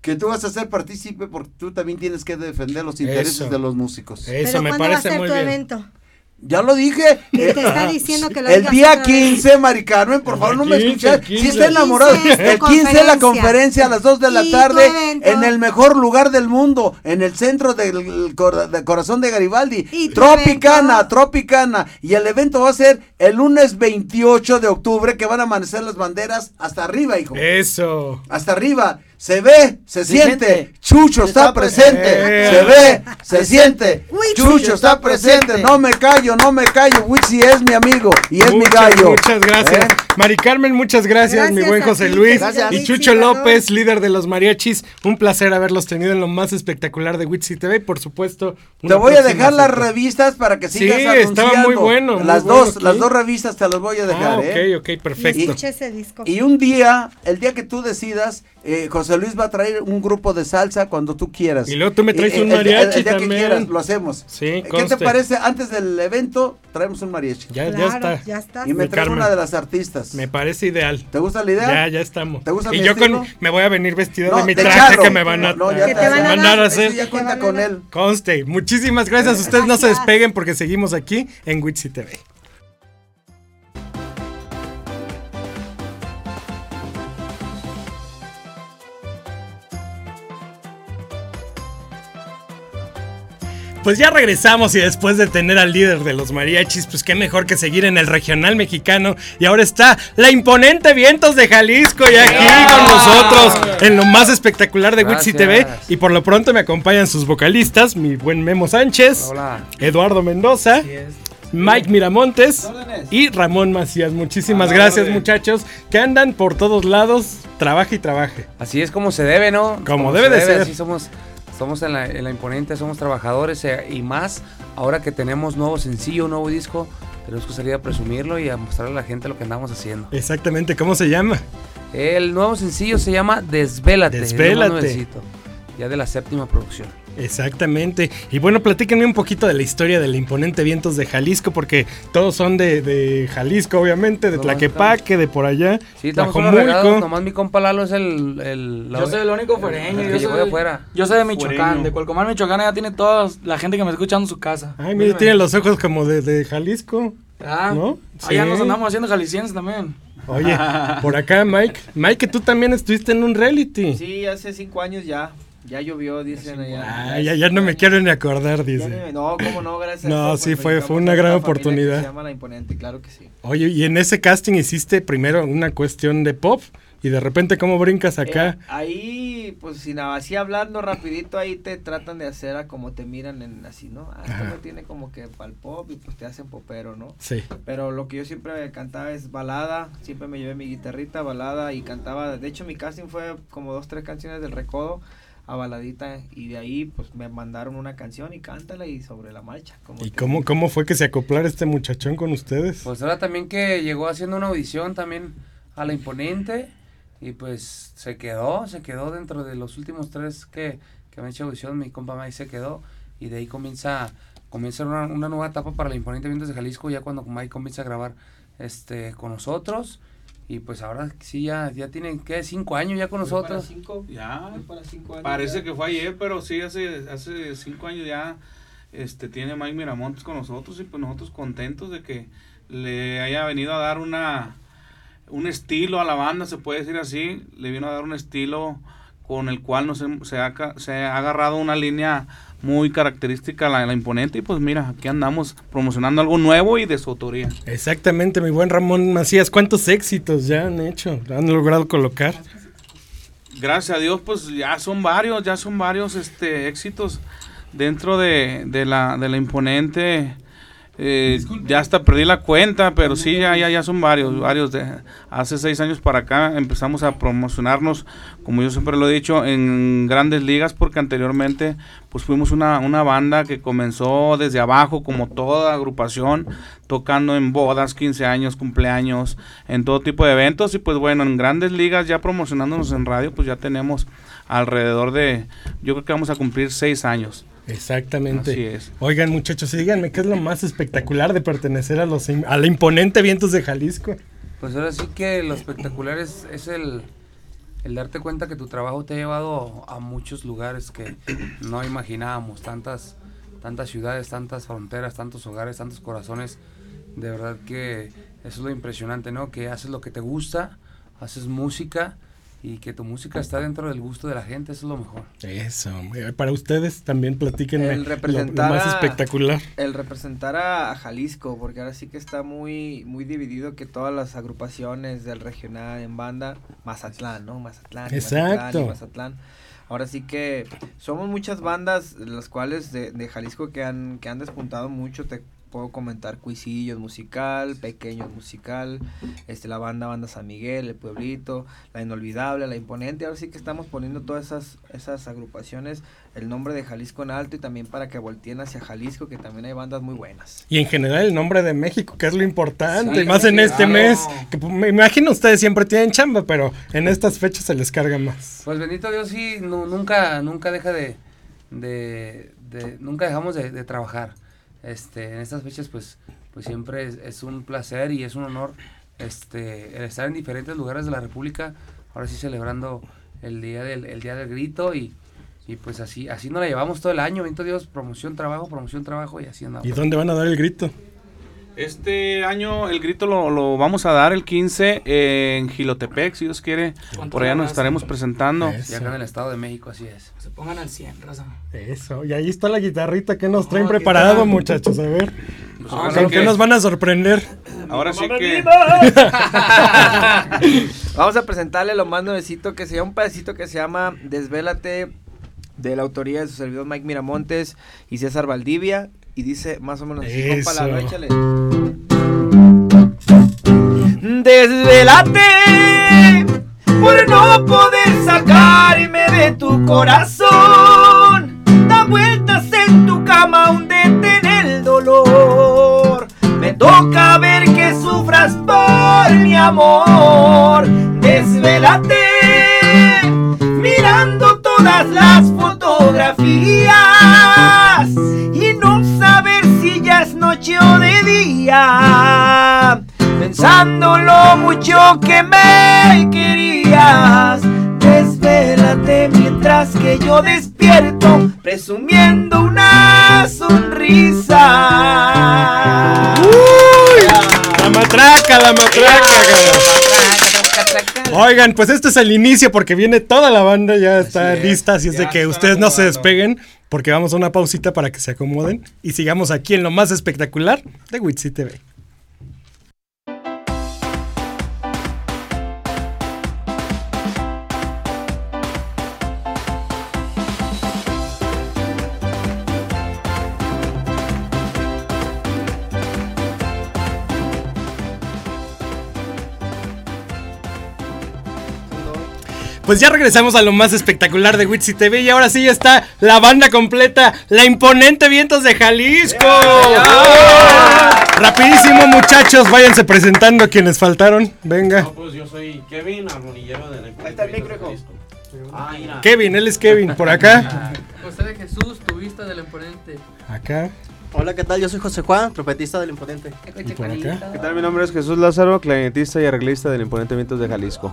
que tú vas a ser partícipe porque tú también tienes que defender los intereses Eso. de los músicos. Eso Pero me ¿cuándo va a ser muy tu bien. evento? Ya lo dije. Eh, te está diciendo que lo el día otra vez. 15, Mari Carmen, por favor, no me 15, escuchas. el Si 15. está enamorado, El 15 el 15 la conferencia. a las 2 de la tarde en el mejor lugar del mundo, en el centro del cor- de corazón de Garibaldi. ¿Y tu Tropicana, evento? Tropicana. Y el evento va a ser el lunes 28 de octubre, que van a amanecer las banderas hasta arriba, hijo. Eso. Hasta arriba. Se ve, se, Se siente. siente. Chucho está, Está presente. presente. Se ve, se siente. Chucho está presente. No me callo, no me callo. Wixi es mi amigo y es mi gallo. Muchas gracias. ¿Eh? Mari Carmen, muchas gracias, mi buen José ti, Luis. Gracias. Y Chucho. López, líder de los mariachis. Un placer haberlos tenido en lo más espectacular de Witsi TV. Y por supuesto, Te voy a dejar las revistas para que Sí, sigas estaba anunciando. muy bueno, muy Las bueno dos, las dos revistas te las voy a dejar, Ah, ¿eh? ok, ok, Y perfecto. disco. Y un día, el día que tú decidas, eh, José Luis va a traer un grupo de salsa cuando tú quieras. Y luego tú me traes Eh, un el- el- mariachi el día que también. quieras, lo hacemos. Sí, Eh, ¿Qué te parece? Antes del evento, traemos un mariachi. Ya, ya está. ya está. Y me traes Carmen. una de las artistas. Me parece ideal. ¿Te gusta la idea? Ya, ya estamos. ¿Te gusta y mi yo estilo? con, me voy a venir vestido No, de mi de traje charro. que me van a, No, ya Que está. te van a Eso hacer. ya cuenta con él. Conste. Muchísimas gracias. Ustedes no se despeguen porque seguimos aquí en Witsi TV. Pues ya regresamos y después de tener al líder de los mariachis, pues qué mejor que seguir en el regional mexicano. Y ahora está la imponente Vientos de Jalisco y aquí con nosotros en lo más espectacular de Witsi TV. Y por lo pronto me acompañan sus vocalistas, mi buen Memo Sánchez, Hola. Eduardo Mendoza, Mike Miramontes y Ramón Macías. Muchísimas gracias muchachos que andan por todos lados, trabaje y trabaje. Así es como se debe, ¿no? Como debe de ser. Así somos, somos en la, en la imponente, somos trabajadores eh, y más ahora que tenemos nuevo sencillo, nuevo disco, tenemos que salir a presumirlo y a mostrarle a la gente lo que andamos haciendo. Exactamente, ¿cómo se llama? El nuevo sencillo se llama Desvélate. Desvélate. ya de la séptima producción. Exactamente. Y bueno, platíquenme un poquito de la historia del imponente Vientos de Jalisco, porque todos son de, de Jalisco, obviamente, de Tlaquepaque, de por allá, Sí, estamos regados, nomás mi compa Lalo es el... el la- Yo soy el único foreño. el Yo que soy, de afuera. yo soy de Michoacán, Foreño. de Colcomal, Michoacán. Ya tiene toda la gente que me escucha en su casa. Ay, mire, tiene los ojos como de, de Jalisco. Ah, ¿No? Allá Sí. nos andamos haciendo jaliscienses también. Oye, por acá, Mike. Mike, tú también estuviste en un reality. Sí, hace cinco años ya. Ya llovió, dicen allá. Ay, ya, ya no me quiero ni acordar, ni dice. no, cómo no, gracias. No, a sí, Dios, fue- fue una gran oportunidad. Se llama La Imponente, claro que sí. Oye, y en ese casting hiciste primero una cuestión de pop y de repente cómo brincas acá. Eh, ahí, pues, sin así hablando rapidito, ahí te tratan de hacer a como te miran en así, ¿no? Ah, Ajá. no tiene como que pal pop y pues te hacen popero, ¿no? Sí. Pero lo que yo siempre cantaba es balada, siempre me llevé mi guitarrita, balada y cantaba, de hecho mi casting fue como dos, tres canciones del recodo a baladita y de ahí pues me mandaron una canción y cántala y sobre la marcha. Como ¿Y cómo, digo. cómo fue que se acoplara este muchachón con ustedes? Pues ahora también que llegó haciendo una audición también a la imponente y pues se quedó, se quedó dentro de los últimos tres que, que me han hecho audición, mi compa Mike se quedó y de ahí comienza, comienza una, una nueva etapa para la imponente Vientos de Jalisco ya cuando Mike comienza a grabar este con nosotros y pues ahora sí ya, ya tienen que cinco años ya con Voy para nosotros. cinco, Ya, para cinco años parece ya. que fue ayer, pero sí, hace, hace cinco años ya este, tiene Mike Miramontes con nosotros y pues nosotros contentos de que le haya venido a dar una un estilo a la banda, se puede decir así, le vino a dar un estilo con el cual nos se, ha, se ha agarrado una línea muy característica la, la imponente y pues mira, aquí andamos promocionando algo nuevo y de su autoría. Exactamente, mi buen Ramón Macías. ¿Cuántos éxitos ya han hecho? ¿Han logrado colocar? gracias a Dios, pues ya son varios, ya son varios este éxitos dentro de, de la, de la imponente. Eh, ya hasta perdí la cuenta, pero sí, ya, ya, ya son varios, varios. De, hace seis años para acá empezamos a promocionarnos, como yo siempre lo he dicho, en grandes ligas, porque anteriormente pues fuimos una, una banda que comenzó desde abajo, como toda agrupación, tocando en bodas, 15 años, cumpleaños, en todo tipo de eventos. Y pues bueno, en grandes ligas, ya promocionándonos en radio, pues ya tenemos alrededor de, yo creo que vamos a cumplir seis años. Exactamente. Así es. Oigan, muchachos, díganme qué es lo más espectacular de pertenecer a los a la imponente Vientos de Jalisco. Pues ahora sí que lo espectacular es, es el, el darte cuenta que tu trabajo te ha llevado a muchos lugares que no imaginábamos, tantas, tantas ciudades, tantas fronteras, tantos hogares, tantos corazones. De verdad que eso es lo impresionante, ¿no? Que haces lo que te gusta, haces música y que tu música está dentro del gusto de la gente, eso es lo mejor. Eso, para ustedes también platiquen El lo, representar más a- espectacular. El representar a, a Jalisco, porque ahora sí que está muy, muy dividido que todas las agrupaciones del regional en banda, Mazatlán, ¿no? Mazatlán, Mazatlán, Exacto. y Mazatlán. Ahora sí que somos muchas bandas, las cuales de, de Jalisco que han, que han despuntado mucho, te puedo comentar Cuisillos Musical, Pequeños Musical, este la banda Banda San Miguel, El Pueblito, La Inolvidable, La Imponente, ahora sí que estamos poniendo todas esas, esas agrupaciones, el nombre de Jalisco en alto y también para que volteen hacia Jalisco, que también hay bandas muy buenas. Y en general el nombre de México, que es lo importante, Sí, más en este claro. mes. Que pues, me imagino ustedes siempre tienen chamba, pero en estas fechas se les carga más. Pues bendito Dios, sí, nu- nunca, nunca deja de, de, de- nunca dejamos de, de trabajar. Este, en estas fechas, pues, pues siempre es, es un placer y es un honor, este, estar en diferentes lugares de la República, ahora sí celebrando el día del, el día del grito y, y pues así, así nos la llevamos todo el año, bendito Dios, promoción, trabajo, promoción, trabajo y así andamos. ¿Y dónde van a dar el grito? Este año el grito lo, lo vamos a dar el 15 en Gilotepec, si Dios quiere. Por allá nos estaremos presentando. Eso. Y acá en el Estado de México, así es. Se pongan al 100, raza. Eso, y ahí está la guitarrita que nos traen preparado, muchachos. A ver, Pues Ah, ¿con qué que- nos van a sorprender? ahora sí que Vamos a presentarle lo más nuevecito que se llama un pedacito que se llama Desvélate de la autoría de su servidor Mike Miramontes y César Valdivia y dice más o menos así, la- échale. Desvélate por no poder sacarme de tu corazón. Da vueltas en tu cama, hundete en el dolor. Me toca ver que sufras por mi amor. Desvélate mirando todas las fotografías y noche o de día. Pensando lo mucho que me querías. Desvélate mientras que yo despierto, presumiendo una sonrisa. La matraca, la matraca. Oigan, pues este es el inicio porque viene toda la banda, ya está es, lista, así es de que ustedes no se despeguen porque vamos a una pausita para que se acomoden y sigamos aquí en lo más espectacular de Witsi TV. Pues ya regresamos a lo más espectacular de Witsi TV y ahora sí ya está la banda completa, la imponente Vientos de Jalisco. Rapidísimo muchachos, váyanse presentando a quienes faltaron. Venga. Pues yo soy Kevin, armonillero de la Ahí está el micro. Ah, mira. Kevin, él es Kevin, por acá. José de Jesús, tu vista del imponente. Acá Hola, ¿qué tal? Yo soy José Juan, trompetista del Imponente. y por acá. ¿Qué tal? Mi nombre es Jesús Lázaro, clarinetista y arreglista del Imponente Vientos de Jalisco.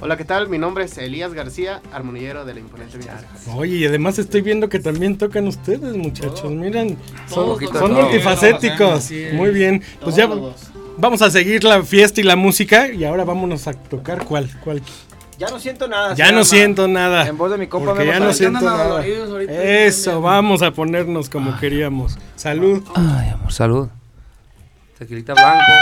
Hola, ¿qué tal? Mi nombre es Elías García, armonillero del Imponente Vientos. Oye, y además estoy viendo que también tocan ustedes, muchachos. Miren, son, multifacéticos. Muy bien. Pues ya Todos. vamos a seguir la fiesta y la música y ahora vámonos a tocar cuál, cuál. Ya no siento nada. Ya no siento nada. En voz de mi compa Porque Memo ya no siento nada. Eso, vamos a ponernos como queríamos. Salud. Ay, amor, salud. Tequilita blanco.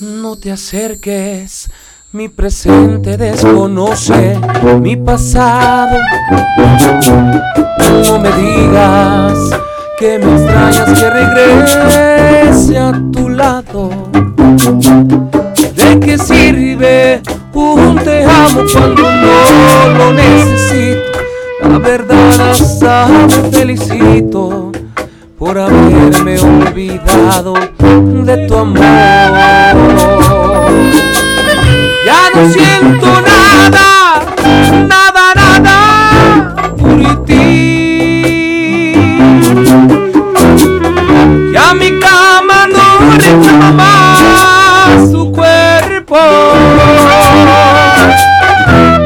No te acerques, mi presente desconoce mi pasado. No me digas que me extrañas que regrese a tu lado. ¿De qué sirve un te amo cuando no lo necesito. La verdad hasta me felicito por haberme olvidado de tu amor. Ya no siento nada, nada, nada por ti. Ya mi cama no reclama más tu cuerpo.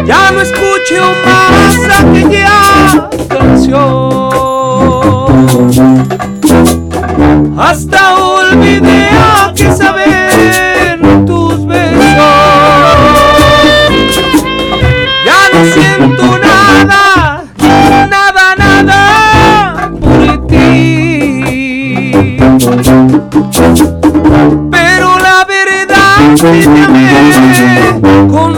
Ya no escucho más aquella canción. Hasta 中间不要中。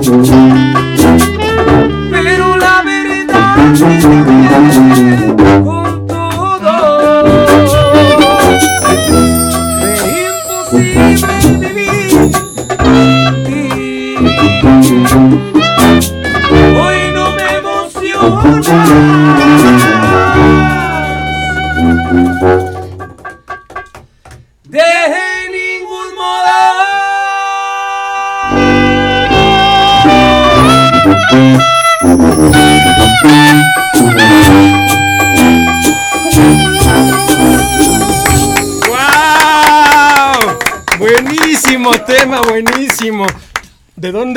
Pero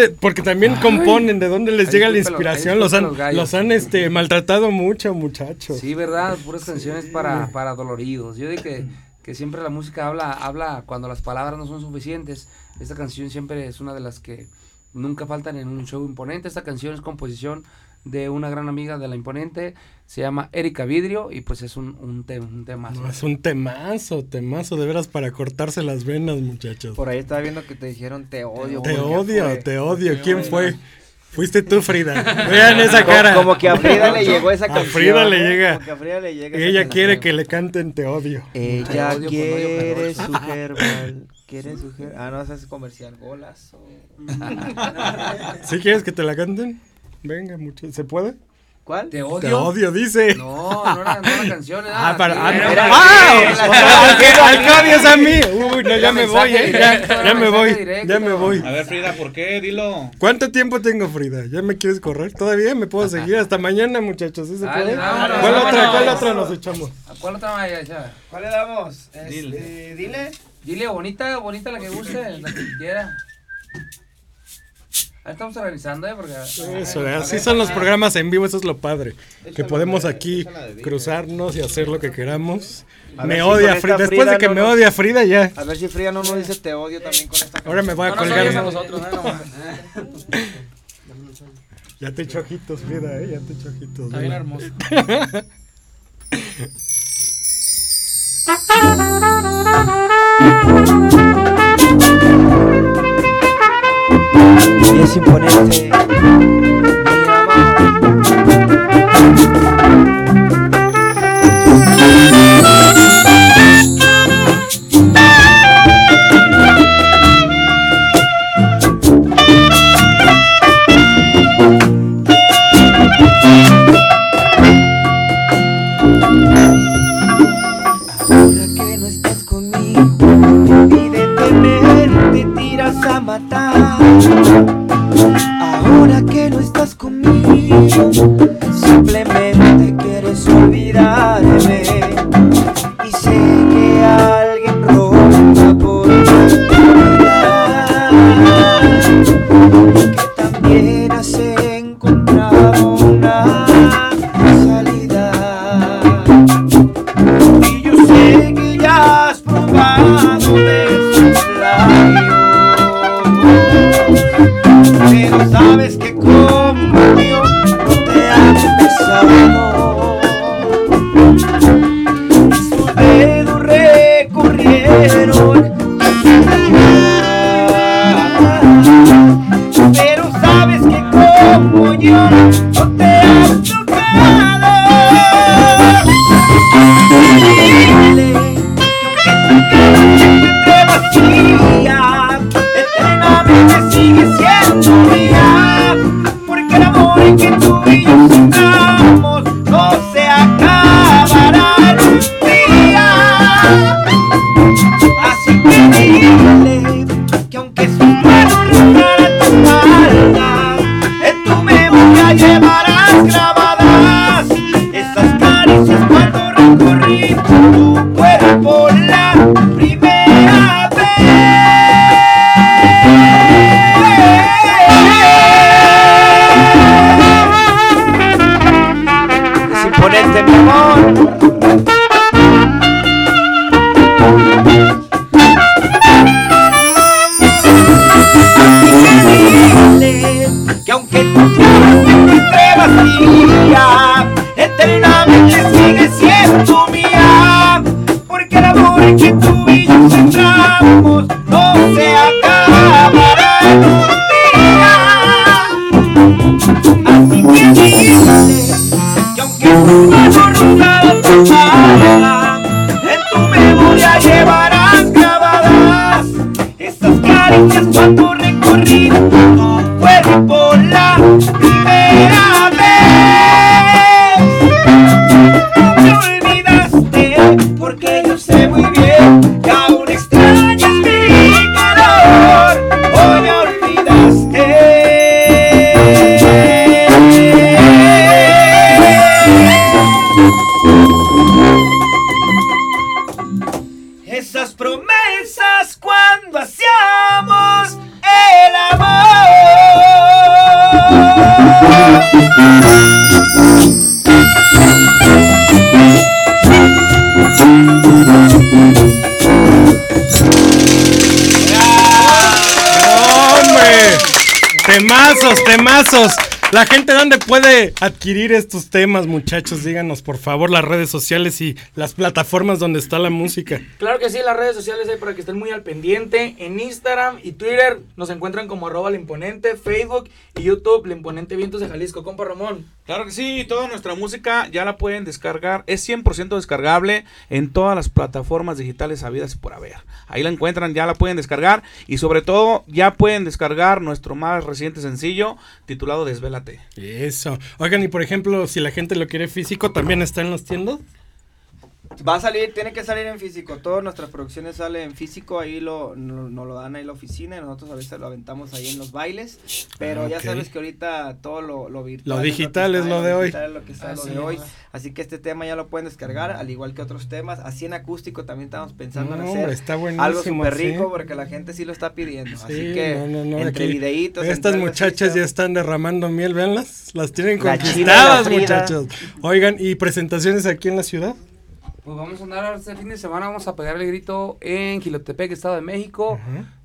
dónde? Porque también componen, ¿de dónde les Ay, llega la los- inspiración? ay, Los han, los los han este, maltratado mucho, muchachos. Sí, verdad, puras canciones para, para doloridos. Yo digo que, que siempre la música habla, habla cuando las palabras no son suficientes. Esta canción siempre es una de las que nunca faltan en un show imponente. Esta canción es composición de una gran amiga de la imponente, se llama Erika Vidrio y pues es un, un, te- un temazo. No, es un temazo, temazo, de veras para cortarse las venas, muchachos. Por ahí estaba viendo que te dijeron te odio. Te güey, ¿qué odio, fue? te odio. ¿Quién fue? Fuiste tú, Frida. Vean esa cara. como que a Frida le llegó esa A canción, Frida le ¿eh? llega. Como que a Frida le llega esa Ella quiere que le canten Te odio. Ella odio quiere odio, su herbal. Quiere su her- Ah, no, ese es comercial. Golazo. ¿Sí quieres que te la canten? Venga, muchachos. ¿Se puede? ¿Cuál? Te odio. Te odio, dice. No, no era, no era canción. Era Ah, para. Ah, no. era- ¡Ah! odias a mí. Uy, no, ya me voy, eh. Ya, ya me voy. directo. Ya me voy. A ver, Frida, ¿por qué? Dilo. ¿Cuánto tiempo tengo, Frida? ¿Ya me quieres correr? ¿Todavía me puedo seguir? Hasta mañana, muchachos. ¿Sí se Dale, puede? vámonos, ¿Cuál otra? vámonos. ¿Cuál otra nos echamos? ¿A ¿Cuál otra vaya echar? ¿Cuál le damos? Dile. Este, dile. Dile bonita, bonita la que guste, la que quiera. Ahí estamos organizando, ¿eh? Porque. Eso, así son los programas en vivo, eso es lo padre. Que podemos aquí cruzarnos y hacer lo que queramos. Me si odia Frida. Después de que no me nos- odia Frida, ya. A ver si Frida no nos dice te odio también con esta Ahora me voy a No colgar. a nosotros, ¿no? Ya te echo ojitos, Frida, ¿eh? Ya te echo ojitos. Está bien hermoso. Eres imponente. Siempre Temazos, temazos. La gente, ¿dónde puede adquirir estos temas, muchachos? Díganos, por favor, las redes sociales y las plataformas donde está la música. Claro que sí, las redes sociales hay para que estén muy al pendiente. En Instagram y Twitter nos encuentran como arroba la imponente, Facebook y YouTube, la imponente Vientos de Jalisco. Compa Ramón. Claro que sí, toda nuestra música ya la pueden descargar, es 100% descargable en todas las plataformas digitales habidas y por haber. Ahí la encuentran, ya la pueden descargar y sobre todo ya pueden descargar nuestro más reciente sencillo titulado Desvélate. Eso. Oigan, y por ejemplo, si la gente lo quiere físico, ¿también está en las tiendas? Va a salir, tiene que salir en físico. Todas nuestras producciones salen en físico. Ahí lo, no- nos lo dan ahí en la oficina y nosotros a veces lo aventamos ahí en los bailes. Pero Ah, ya sabes que ahorita todo lo, lo virtual. Lo digital es está, lo de hoy. digital es lo que está lo Así de hoy. es. Así que este tema ya lo pueden descargar, al igual que otros temas. Así en acústico también estamos pensando en hacer está algo súper sí. rico porque la gente sí lo está pidiendo. Sí, Así que no, no, no, entre videitos. Estas entre muchachas ya están derramando miel, véanlas. Las tienen la conquistadas, muchachos. Oigan, ¿y presentaciones aquí en la ciudad? Pues vamos a andar este fin de semana, vamos a pegar el grito en Quilotepec, Estado de México.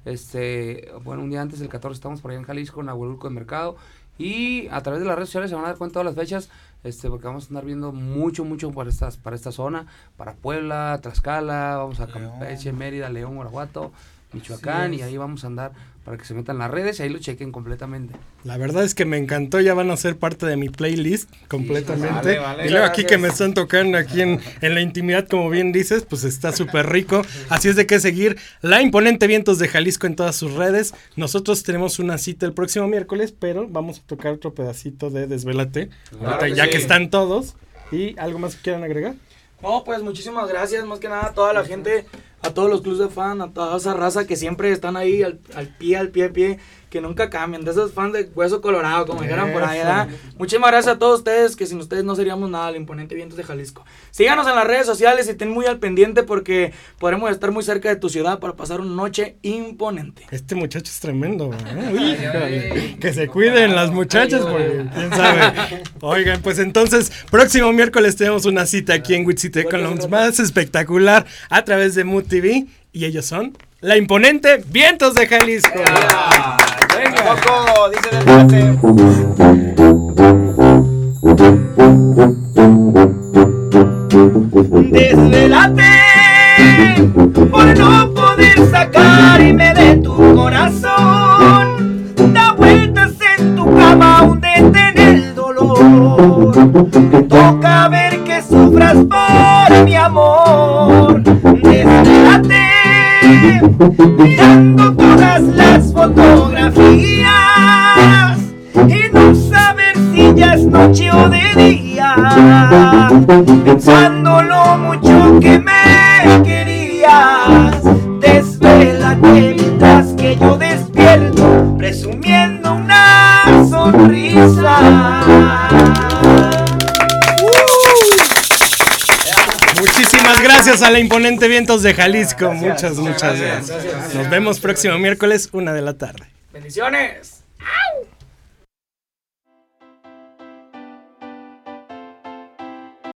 Este, bueno, un día antes del 14 estamos por allá en Jalisco, en Aguilulco de Mercado. Y a través de las redes sociales se van a dar cuenta de todas las fechas, este, porque vamos a andar viendo mucho, mucho para, estas, para esta zona, para Puebla, Tlaxcala, vamos a Campeche, Mérida, León, Guanajuato. Michoacán, y ahí vamos a andar para que se metan las redes y ahí lo chequen completamente. La verdad es que me encantó, ya van a ser parte de mi playlist completamente. vale, vale. y luego aquí Gracias. que me están tocando aquí en, en la intimidad, como bien dices, pues está súper rico. Así es de que seguir la imponente Vientos de Jalisco en todas sus redes. Nosotros tenemos una cita el próximo miércoles, pero vamos a tocar otro pedacito de Desvelate, Claro ahorita que ya sí. que están todos. ¿Y algo más que quieran agregar? No, pues muchísimas gracias, más que nada a toda la gente, a todos los clubs de fan, a toda esa raza que siempre están ahí al, al pie, al pie, al pie, que nunca cambian, de esos fans de hueso colorado, como dijeran por ahí, ¿verdad? Muchísimas gracias a todos ustedes, que sin ustedes no seríamos nada, el imponente Vientos de Jalisco. Síganos en las redes sociales y estén muy al pendiente porque podremos estar muy cerca de tu ciudad para pasar una noche imponente. Este muchacho es tremendo, ¿eh? Que se cuiden las muchachas, porque quién sabe. Oigan, pues entonces, próximo miércoles tenemos una cita aquí en Witzite con lo más espectacular a través de Mood TV. Y ellos son la imponente Vientos de Jalisco. Venga. Poco, dice Desvelate por no poder sacarme de tu corazón. Da vueltas en tu cama, dolor. Me toca ver que sufras por mi amor. Desvelate mirando todas las fotografías y no saber si ya es noche o de día. Pensando lo mucho que me querías, desvélate mientras que yo despierto, presumiendo una sonrisa. Muchísimas gracias a la imponente Vientos de Jalisco. muchas, muchas gracias. Nos vemos próximo miércoles, una de la tarde. Bendiciones.